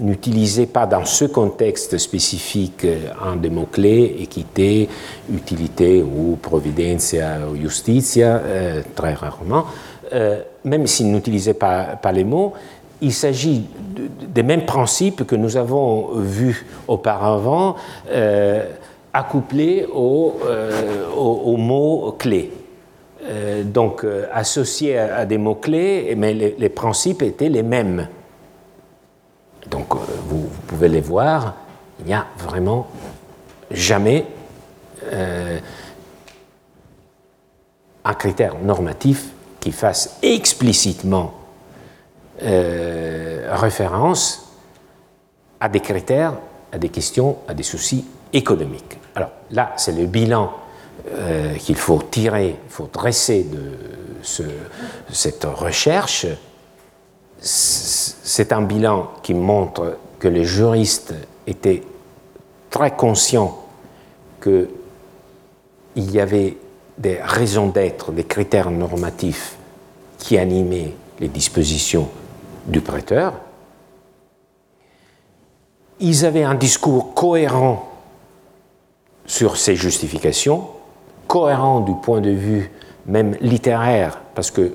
n'utilisait pas dans ce contexte spécifique euh, un des mots-clés, équité, utilité ou providencia ou justitia, euh, très rarement, même s'il n'utilisait pas, les mots, il s'agit des mêmes principes que nous avons vus auparavant accouplés aux, aux mots clés. Euh, donc euh, associés à, des mots-clés, mais les, principes étaient les mêmes. Donc euh, vous, pouvez les voir, il n'y a vraiment jamais un critère normatif qui fasse explicitement référence à des critères, à des questions, à des soucis économiques. Alors là, c'est le bilan euh, qu'il faut tirer, il faut dresser de cette recherche, c'est un bilan qui montre que les juristes étaient très conscients qu'il y avait des raisons d'être, des critères normatifs qui animaient les dispositions du prêteur. Ils avaient un discours cohérent sur ces justifications, cohérent du point de vue même littéraire, parce que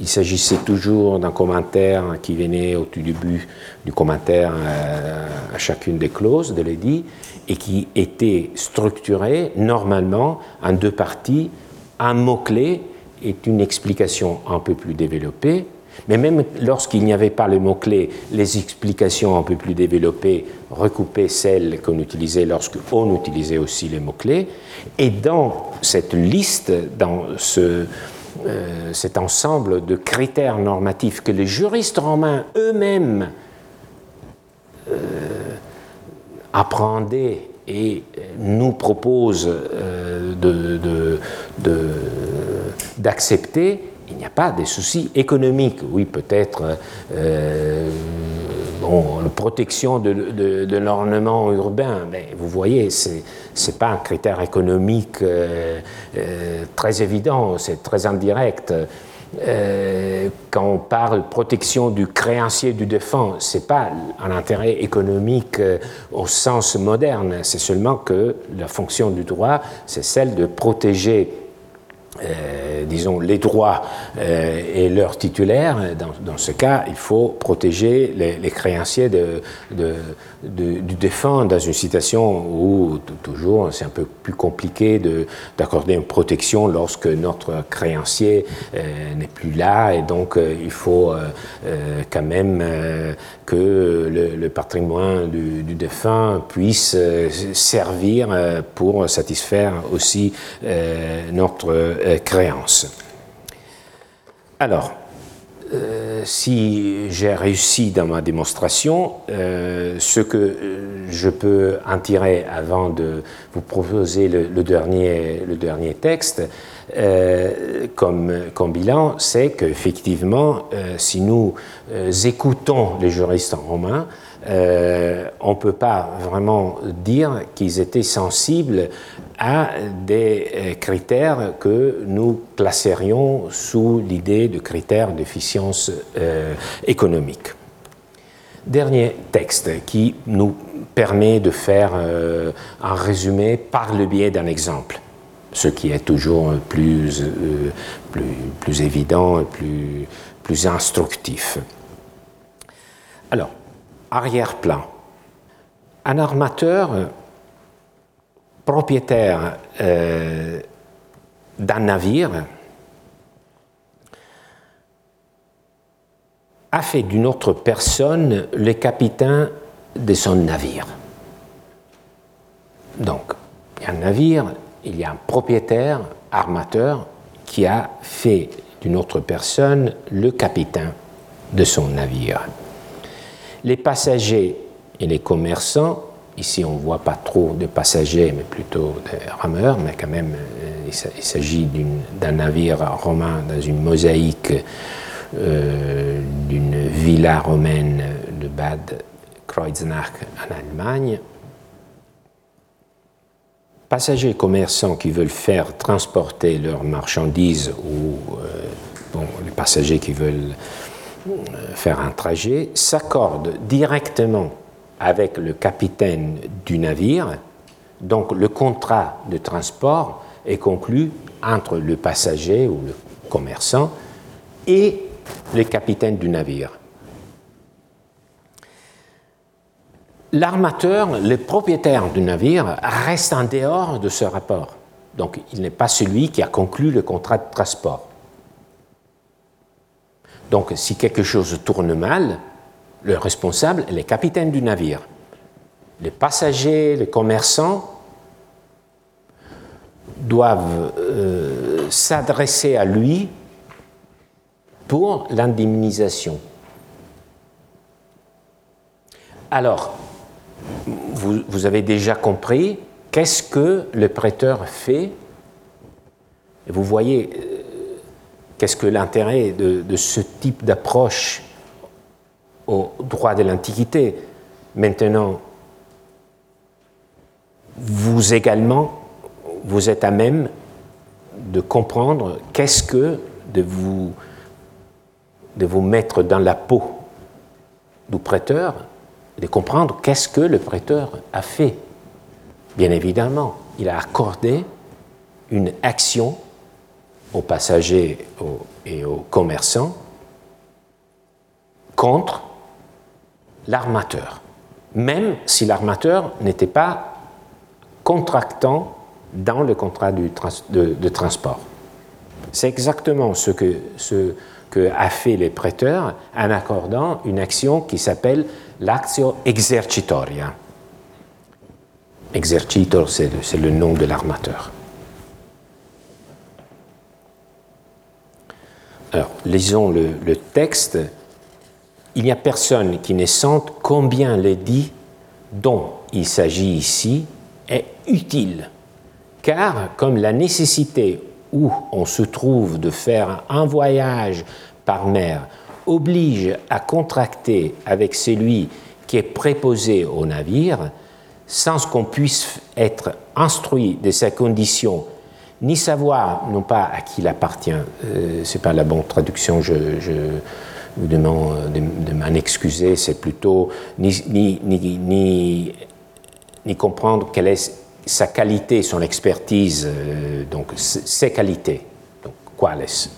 il s'agissait toujours d'un commentaire qui venait au tout début du commentaire euh, à chacune des clauses de l'édit et qui était structuré normalement en deux parties. Un mot-clé est une explication un peu plus développée, mais même lorsqu'il n'y avait pas le mot-clé, les explications un peu plus développées recoupaient celles qu'on utilisait lorsqu'on utilisait aussi les mots-clés. Et dans cette liste, dans euh, cet ensemble de critères normatifs que les juristes romains eux-mêmes euh, apprendaient et nous proposent euh, d'accepter, il n'y a pas de soucis économiques. Oui, peut-être bon, la protection de, l'ornement urbain, mais vous voyez, ce n'est pas un critère économique euh, euh, très évident, c'est très indirect. Euh, quand on parle protection du créancier du défunt, ce n'est pas un intérêt économique au sens moderne, c'est seulement que la fonction du droit, c'est celle de protéger euh, disons, les droits euh, et leurs titulaires, dans, ce cas, il faut protéger les, créanciers de, du défunt dans une situation où, toujours, c'est un peu plus compliqué d'accorder une protection lorsque notre créancier euh, n'est plus là, et donc il faut quand même que le, patrimoine du, défunt puisse servir pour satisfaire aussi notre euh. Alors, euh, si j'ai réussi dans ma démonstration, euh, ce que je peux en tirer avant de vous proposer le, dernier, le dernier, texte comme, comme, bilan, c'est qu'effectivement, si nous écoutons les juristes romains, on ne peut pas vraiment dire qu'ils étaient sensibles à des euh, critères que nous classerions sous l'idée de critères d'efficience euh, économique. Dernier texte qui nous permet de faire euh, un résumé par le biais d'un exemple, ce qui est toujours plus, plus, plus évident et plus, plus instructif. Alors, arrière-plan. Un armateur propriétaire euh, d'un navire a fait d'une autre personne le capitaine de son navire. Donc, il y a un navire, il y a un propriétaire, armateur, qui a fait d'une autre personne le capitaine de son navire. Les passagers et les commerçants Ici, on ne voit pas trop de passagers, mais plutôt de rameurs, mais quand même, euh, il s'agit d'un navire romain dans une mosaïque euh, d'une villa romaine de Bad Kreuznach en Allemagne. Passagers commerçants qui veulent faire transporter leurs marchandises ou euh, les passagers qui veulent faire un trajet s'accordent directement avec le capitaine du navire. Donc le contrat de transport est conclu entre le passager ou le commerçant et le capitaine du navire. L'armateur, le propriétaire du navire, reste en dehors de ce rapport. Donc il n'est pas celui qui a conclu le contrat de transport. Donc si quelque chose tourne mal, le responsable est le capitaine du navire. Les passagers, les commerçants doivent euh, s'adresser à lui pour l'indemnisation. Alors, vous, vous, avez déjà compris qu'est-ce que le prêteur fait vous voyez qu'est-ce que l'intérêt de, ce type d'approche au droit de l'Antiquité. Maintenant, vous également, vous êtes à même de comprendre qu'est-ce que de vous, de vous mettre dans la peau du prêteur, de comprendre qu'est-ce que le prêteur a fait. Bien évidemment, il a accordé une action aux passagers et aux commerçants contre l'armateur, même si l'armateur n'était pas contractant dans le contrat de, transport. C'est exactement ce que, ce que a fait les prêteurs en accordant une action qui s'appelle l'actio exercitoria. Exercitor, c'est le, nom de l'armateur. Alors, lisons le, le texte. Il n'y a personne qui ne sente combien l'édit dont il s'agit ici est utile car comme la nécessité où on se trouve de faire un voyage par mer oblige à contracter avec celui qui est préposé au navire, sans qu'on puisse être instruit de sa condition, ni savoir, non pas à qui il appartient, euh, c'est pas la bonne traduction, je, vous demande de, m'en excuser, c'est plutôt ni, comprendre quelle est sa qualité, son expertise, euh, donc ses qualités. Donc, est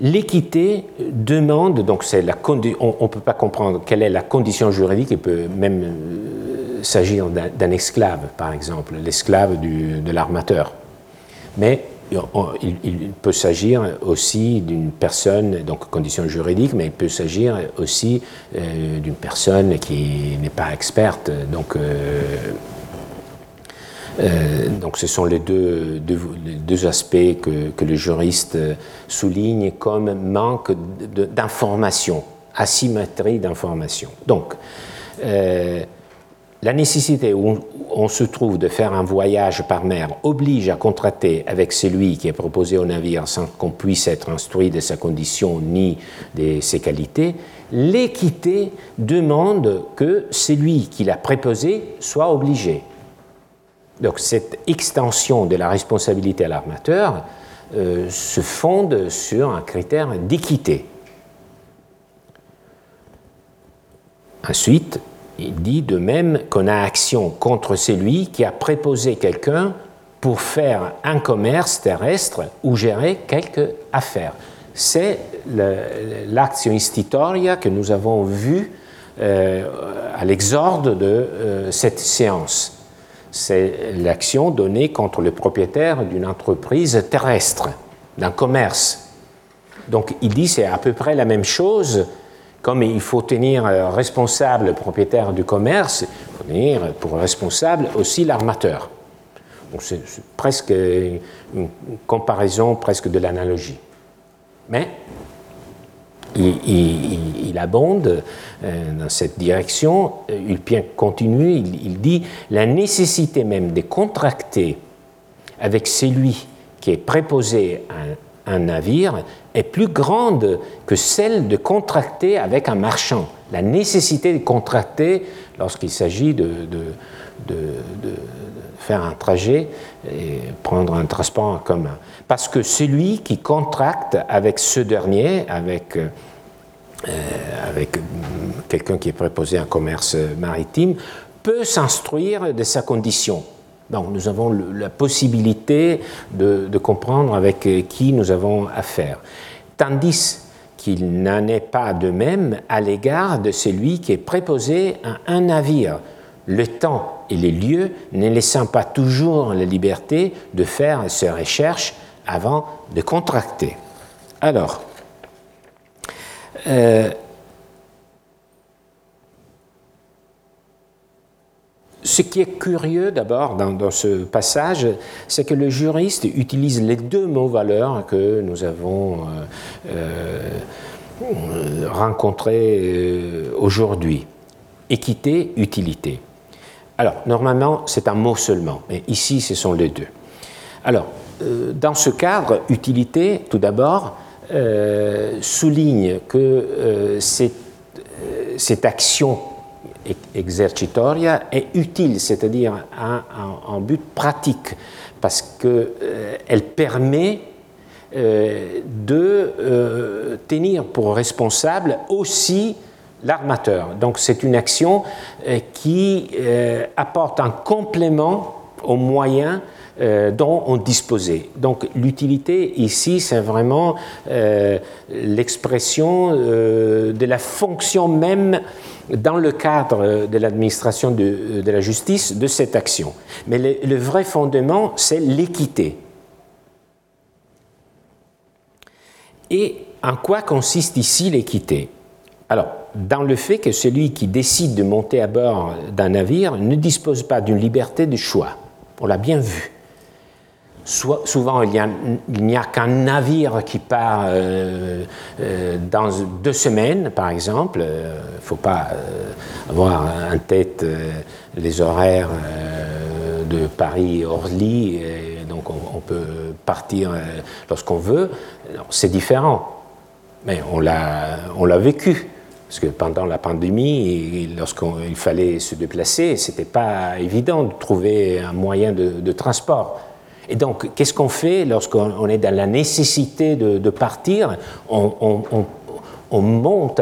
L'équité demande, donc c'est la on ne peut pas comprendre quelle est la condition juridique, il peut même euh, s'agir d'un esclave, par exemple, l'esclave de l'armateur. Mais il, peut s'agir aussi d'une personne, donc condition juridique, mais il peut s'agir aussi euh, d'une personne qui n'est pas experte, donc euh, donc ce sont les deux, deux, aspects que, que, le juriste souligne comme manque d'information, asymétrie d'information. Donc, euh, la nécessité où on se trouve de faire un voyage par mer oblige à contracter avec celui qui est proposé au navire sans qu'on puisse être instruit de sa condition ni de ses qualités. L'équité demande que celui qui l'a préposé soit obligé. Donc cette extension de la responsabilité à l'armateur euh, se fonde sur un critère d'équité. Ensuite, il dit de même qu'on a action contre celui qui a préposé quelqu'un pour faire un commerce terrestre ou gérer quelque affaire. C'est l'action institutoria que nous avons vue euh, à l'exorde de euh, cette séance c'est l'action donnée contre le propriétaire d'une entreprise terrestre, d'un commerce. Donc il dit c'est à peu près la même chose, comme il faut tenir responsable le propriétaire du commerce, il faut tenir pour responsable aussi l'armateur. c'est presque une comparaison presque de l'analogie. Mais il, abonde euh, dans cette direction. Ulpien continue, il, dit la nécessité même de contracter avec celui qui est préposé à un, navire est plus grande que celle de contracter avec un marchand. La nécessité de contracter lorsqu'il s'agit de, faire un trajet et prendre un transport en commun. Parce que celui qui contracte avec ce dernier, avec euh, euh, avec quelqu'un qui est préposé à un commerce maritime, peut s'instruire de sa condition. Donc nous avons la possibilité de, comprendre avec qui nous avons affaire. Tandis qu'il n'en est pas de même à l'égard de celui qui est préposé à un navire, le temps et les lieux ne laissant pas toujours la liberté de faire ses recherches avant de contracter. Alors, euh, ce qui est curieux d'abord dans, ce passage, c'est que le juriste utilise les deux mots valeurs que nous avons euh, euh, rencontrés aujourd'hui. Équité, utilité. Alors, normalement, c'est un mot seulement, mais ici, ce sont les deux. Alors, dans ce cadre, utilité, tout d'abord, souligne que cette action exercitoria est utile, c'est-à-dire un, but pratique, parce qu'elle permet de tenir pour responsable aussi l'armateur. Donc c'est une action euh, qui euh, apporte un complément aux moyens euh, dont on disposait. Donc l'utilité ici, c'est vraiment l'expression de la fonction même dans le cadre de l'administration de, la justice de cette action. Mais le vrai fondement, c'est l'équité. Et en quoi consiste ici l'équité? Alors, dans le fait que celui qui décide de monter à bord d'un navire ne dispose pas d'une liberté de choix. On l'a bien vu. Souvent, il n'y a, qu'un navire qui part euh, euh, dans deux semaines, par exemple. Il ne faut pas euh, avoir en tête les horaires de Paris-Orly, donc on, peut partir lorsqu'on veut. C'est différent, mais on l'a vécu. Parce que pendant la pandémie, lorsqu'il fallait se déplacer, ce n'était pas évident de trouver un moyen de, transport. Et donc, qu'est-ce qu'on fait lorsqu'on est dans la nécessité de, partir on, monte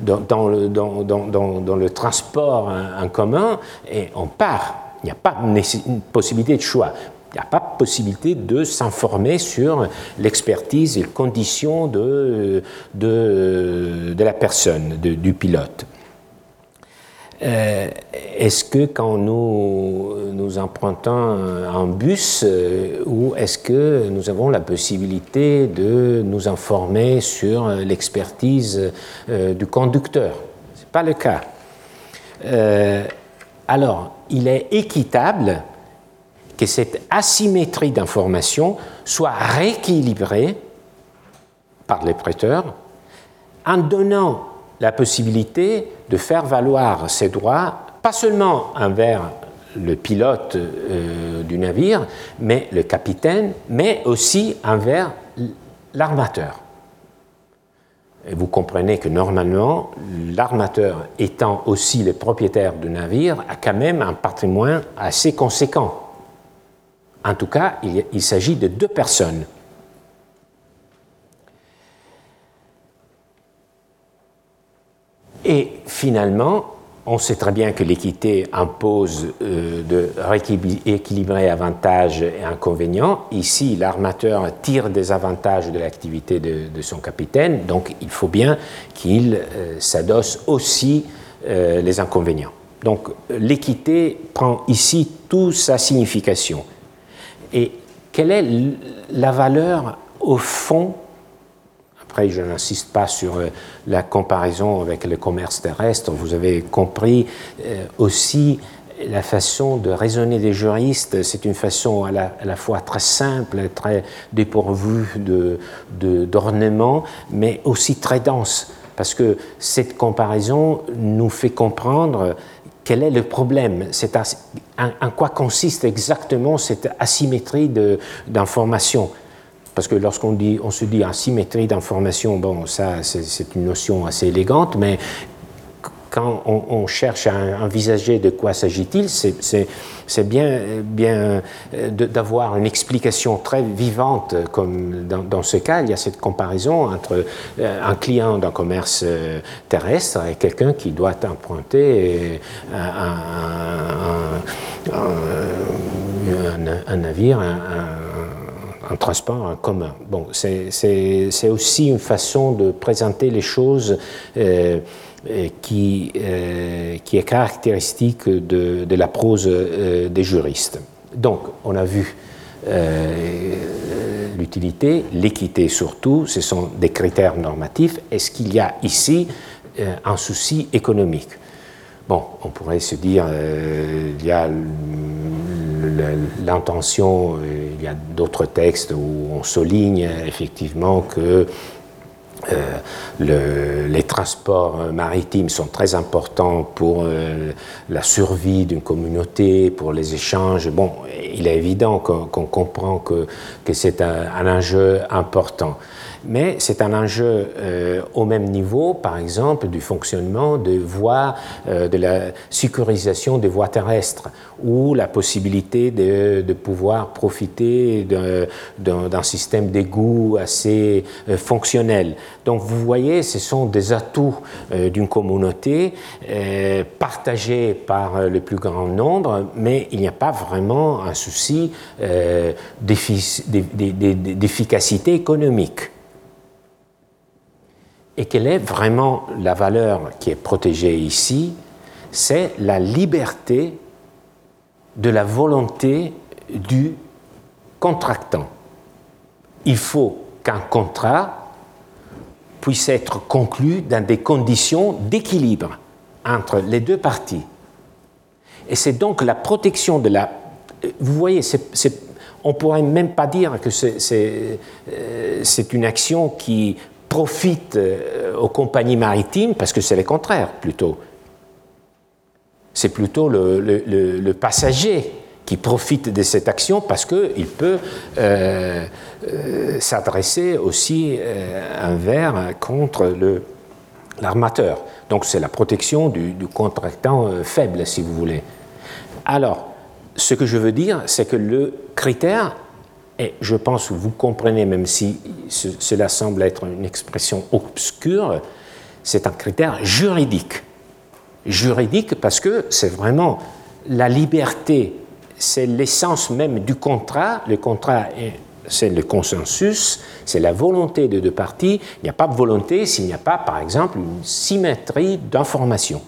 dans, le, transport en commun et on part. Il n'y a pas une possibilité de choix. Il n'y a pas possibilité de s'informer sur l'expertise et les conditions de, de, de la personne, du pilote. Euh, est-ce que quand nous, nous empruntons un bus, euh, ou est-ce que nous avons la possibilité de nous informer sur l'expertise euh, du conducteur? Ce n'est pas le cas. alors, il est équitable que cette asymétrie d'information soit rééquilibrée par les prêteurs en donnant la possibilité de faire valoir ses droits, pas seulement envers le pilote euh, du navire, mais le capitaine, mais aussi envers l'armateur. Et vous comprenez que normalement, l'armateur étant aussi le propriétaire du navire, a quand même un patrimoine assez conséquent. En tout cas, il, s'agit de deux personnes. Et finalement, on sait très bien que l'équité impose euh, de rééquilibrer avantages et inconvénients. Ici, l'armateur tire des avantages de l'activité de, son capitaine, donc il faut bien qu'il euh, s'adosse aussi euh, les inconvénients. Donc l'équité prend ici toute sa signification. Et quelle est la valeur au fond après, je n'insiste pas sur euh, la comparaison avec le commerce terrestre. Vous avez compris euh, aussi la façon de raisonner des juristes. C'est une façon à la, fois très simple, très dépourvue d'ornement, de, mais aussi très dense. Parce que cette comparaison nous fait comprendre quel est le problème en, quoi consiste exactement cette asymétrie d'information Parce que lorsqu'on dit, on se dit asymétrie d'information, bon, ça, c'est une notion assez élégante, mais quand on, cherche à envisager de quoi s'agit-il, c'est bien, bien euh, d'avoir une explication très vivante, comme dans, ce cas, il y a cette comparaison entre euh, un client d'un commerce euh, terrestre et quelqu'un qui doit emprunter un, navire, transport en commun. Bon, c'est aussi une façon de présenter les choses. Euh, qui, euh, qui est caractéristique de, de la prose euh, des juristes. Donc, on a vu l'utilité, l'équité surtout, ce sont des critères normatifs. Est-ce qu'il y a ici un souci économique Bon, on pourrait se dire, il y a l'intention, il y a d'autres textes où on souligne effectivement que les transports maritimes sont très importants pour la survie d'une communauté, pour les échanges. Bon, il est évident qu'on comprend que, que c'est un, enjeu important mais c'est un enjeu euh, au même niveau, par exemple, du fonctionnement de voies, euh, de la sécurisation des voies terrestres, ou la possibilité de, pouvoir profiter d'un système d'égout assez euh, fonctionnel. Donc vous voyez, ce sont des atouts d'une communauté partagés par le plus grand nombre, mais il n'y a pas vraiment un souci d'efficacité économique et quelle est vraiment la valeur qui est protégée ici C'est la liberté de la volonté du contractant. Il faut qu'un contrat puisse être conclu dans des conditions d'équilibre entre les deux parties. Et c'est donc la protection de la... Vous voyez, on ne pourrait même pas dire que c'est euh, une action qui profite euh, aux compagnies maritimes parce que c'est le contraire plutôt. C'est plutôt le, passager qui profite de cette action parce qu'il peut euh, euh, s'adresser aussi envers contre l'armateur. Donc c'est la protection du, du contractant faible, si vous voulez. Alors, ce que je veux dire, c'est que le critère et je pense que vous comprenez, même si cela semble être une expression obscure, c'est un critère juridique. Juridique parce que c'est vraiment la liberté, c'est l'essence même du contrat. Le contrat, c'est le consensus, c'est la volonté de deux parties. Il n'y a pas de volonté s'il n'y a pas, par exemple, une symétrie d'information.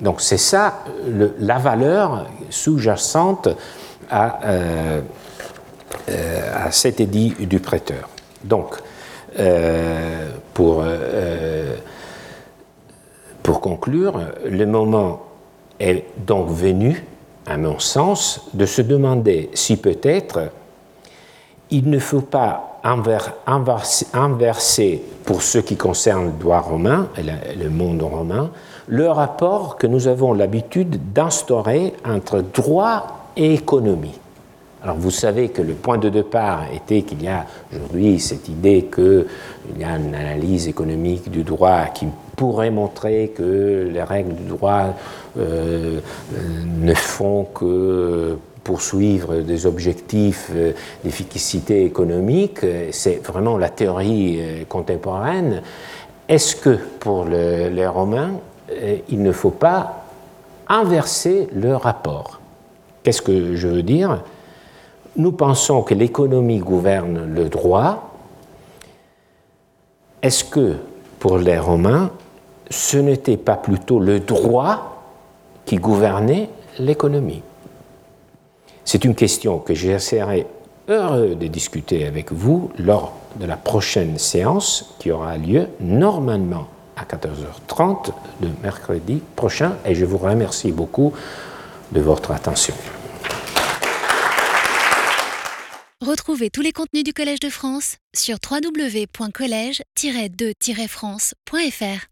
Donc c'est ça la valeur sous-jacente à, euh, euh, cet édit du prêteur. Donc, euh, pour, euh, pour conclure, le moment est donc venu, à mon sens, de se demander si peut-être il ne faut pas inverser, pour ce qui concerne le droit romain, le monde romain, le rapport que nous avons l'habitude d'instaurer entre droit économie. Alors vous savez que le point de départ était qu'il y a aujourd'hui cette idée qu'il y a une analyse économique du droit qui pourrait montrer que les règles du droit euh, ne font que poursuivre des objectifs euh, d'efficacité économique. C'est vraiment la théorie euh, contemporaine. Est-ce que pour les Romains, il ne faut pas inverser le rapport? Qu'est-ce que je veux dire? Nous pensons que l'économie gouverne le droit, est-ce que pour les Romains, ce n'était pas plutôt le droit qui gouvernait l'économie? C'est une question que j'essaierai heureux de discuter avec vous lors de la prochaine séance qui aura lieu normalement à 14h30 le mercredi prochain. Et je vous remercie beaucoup de votre attention. Retrouvez tous les contenus du Collège de France sur www.colège-2-france.fr.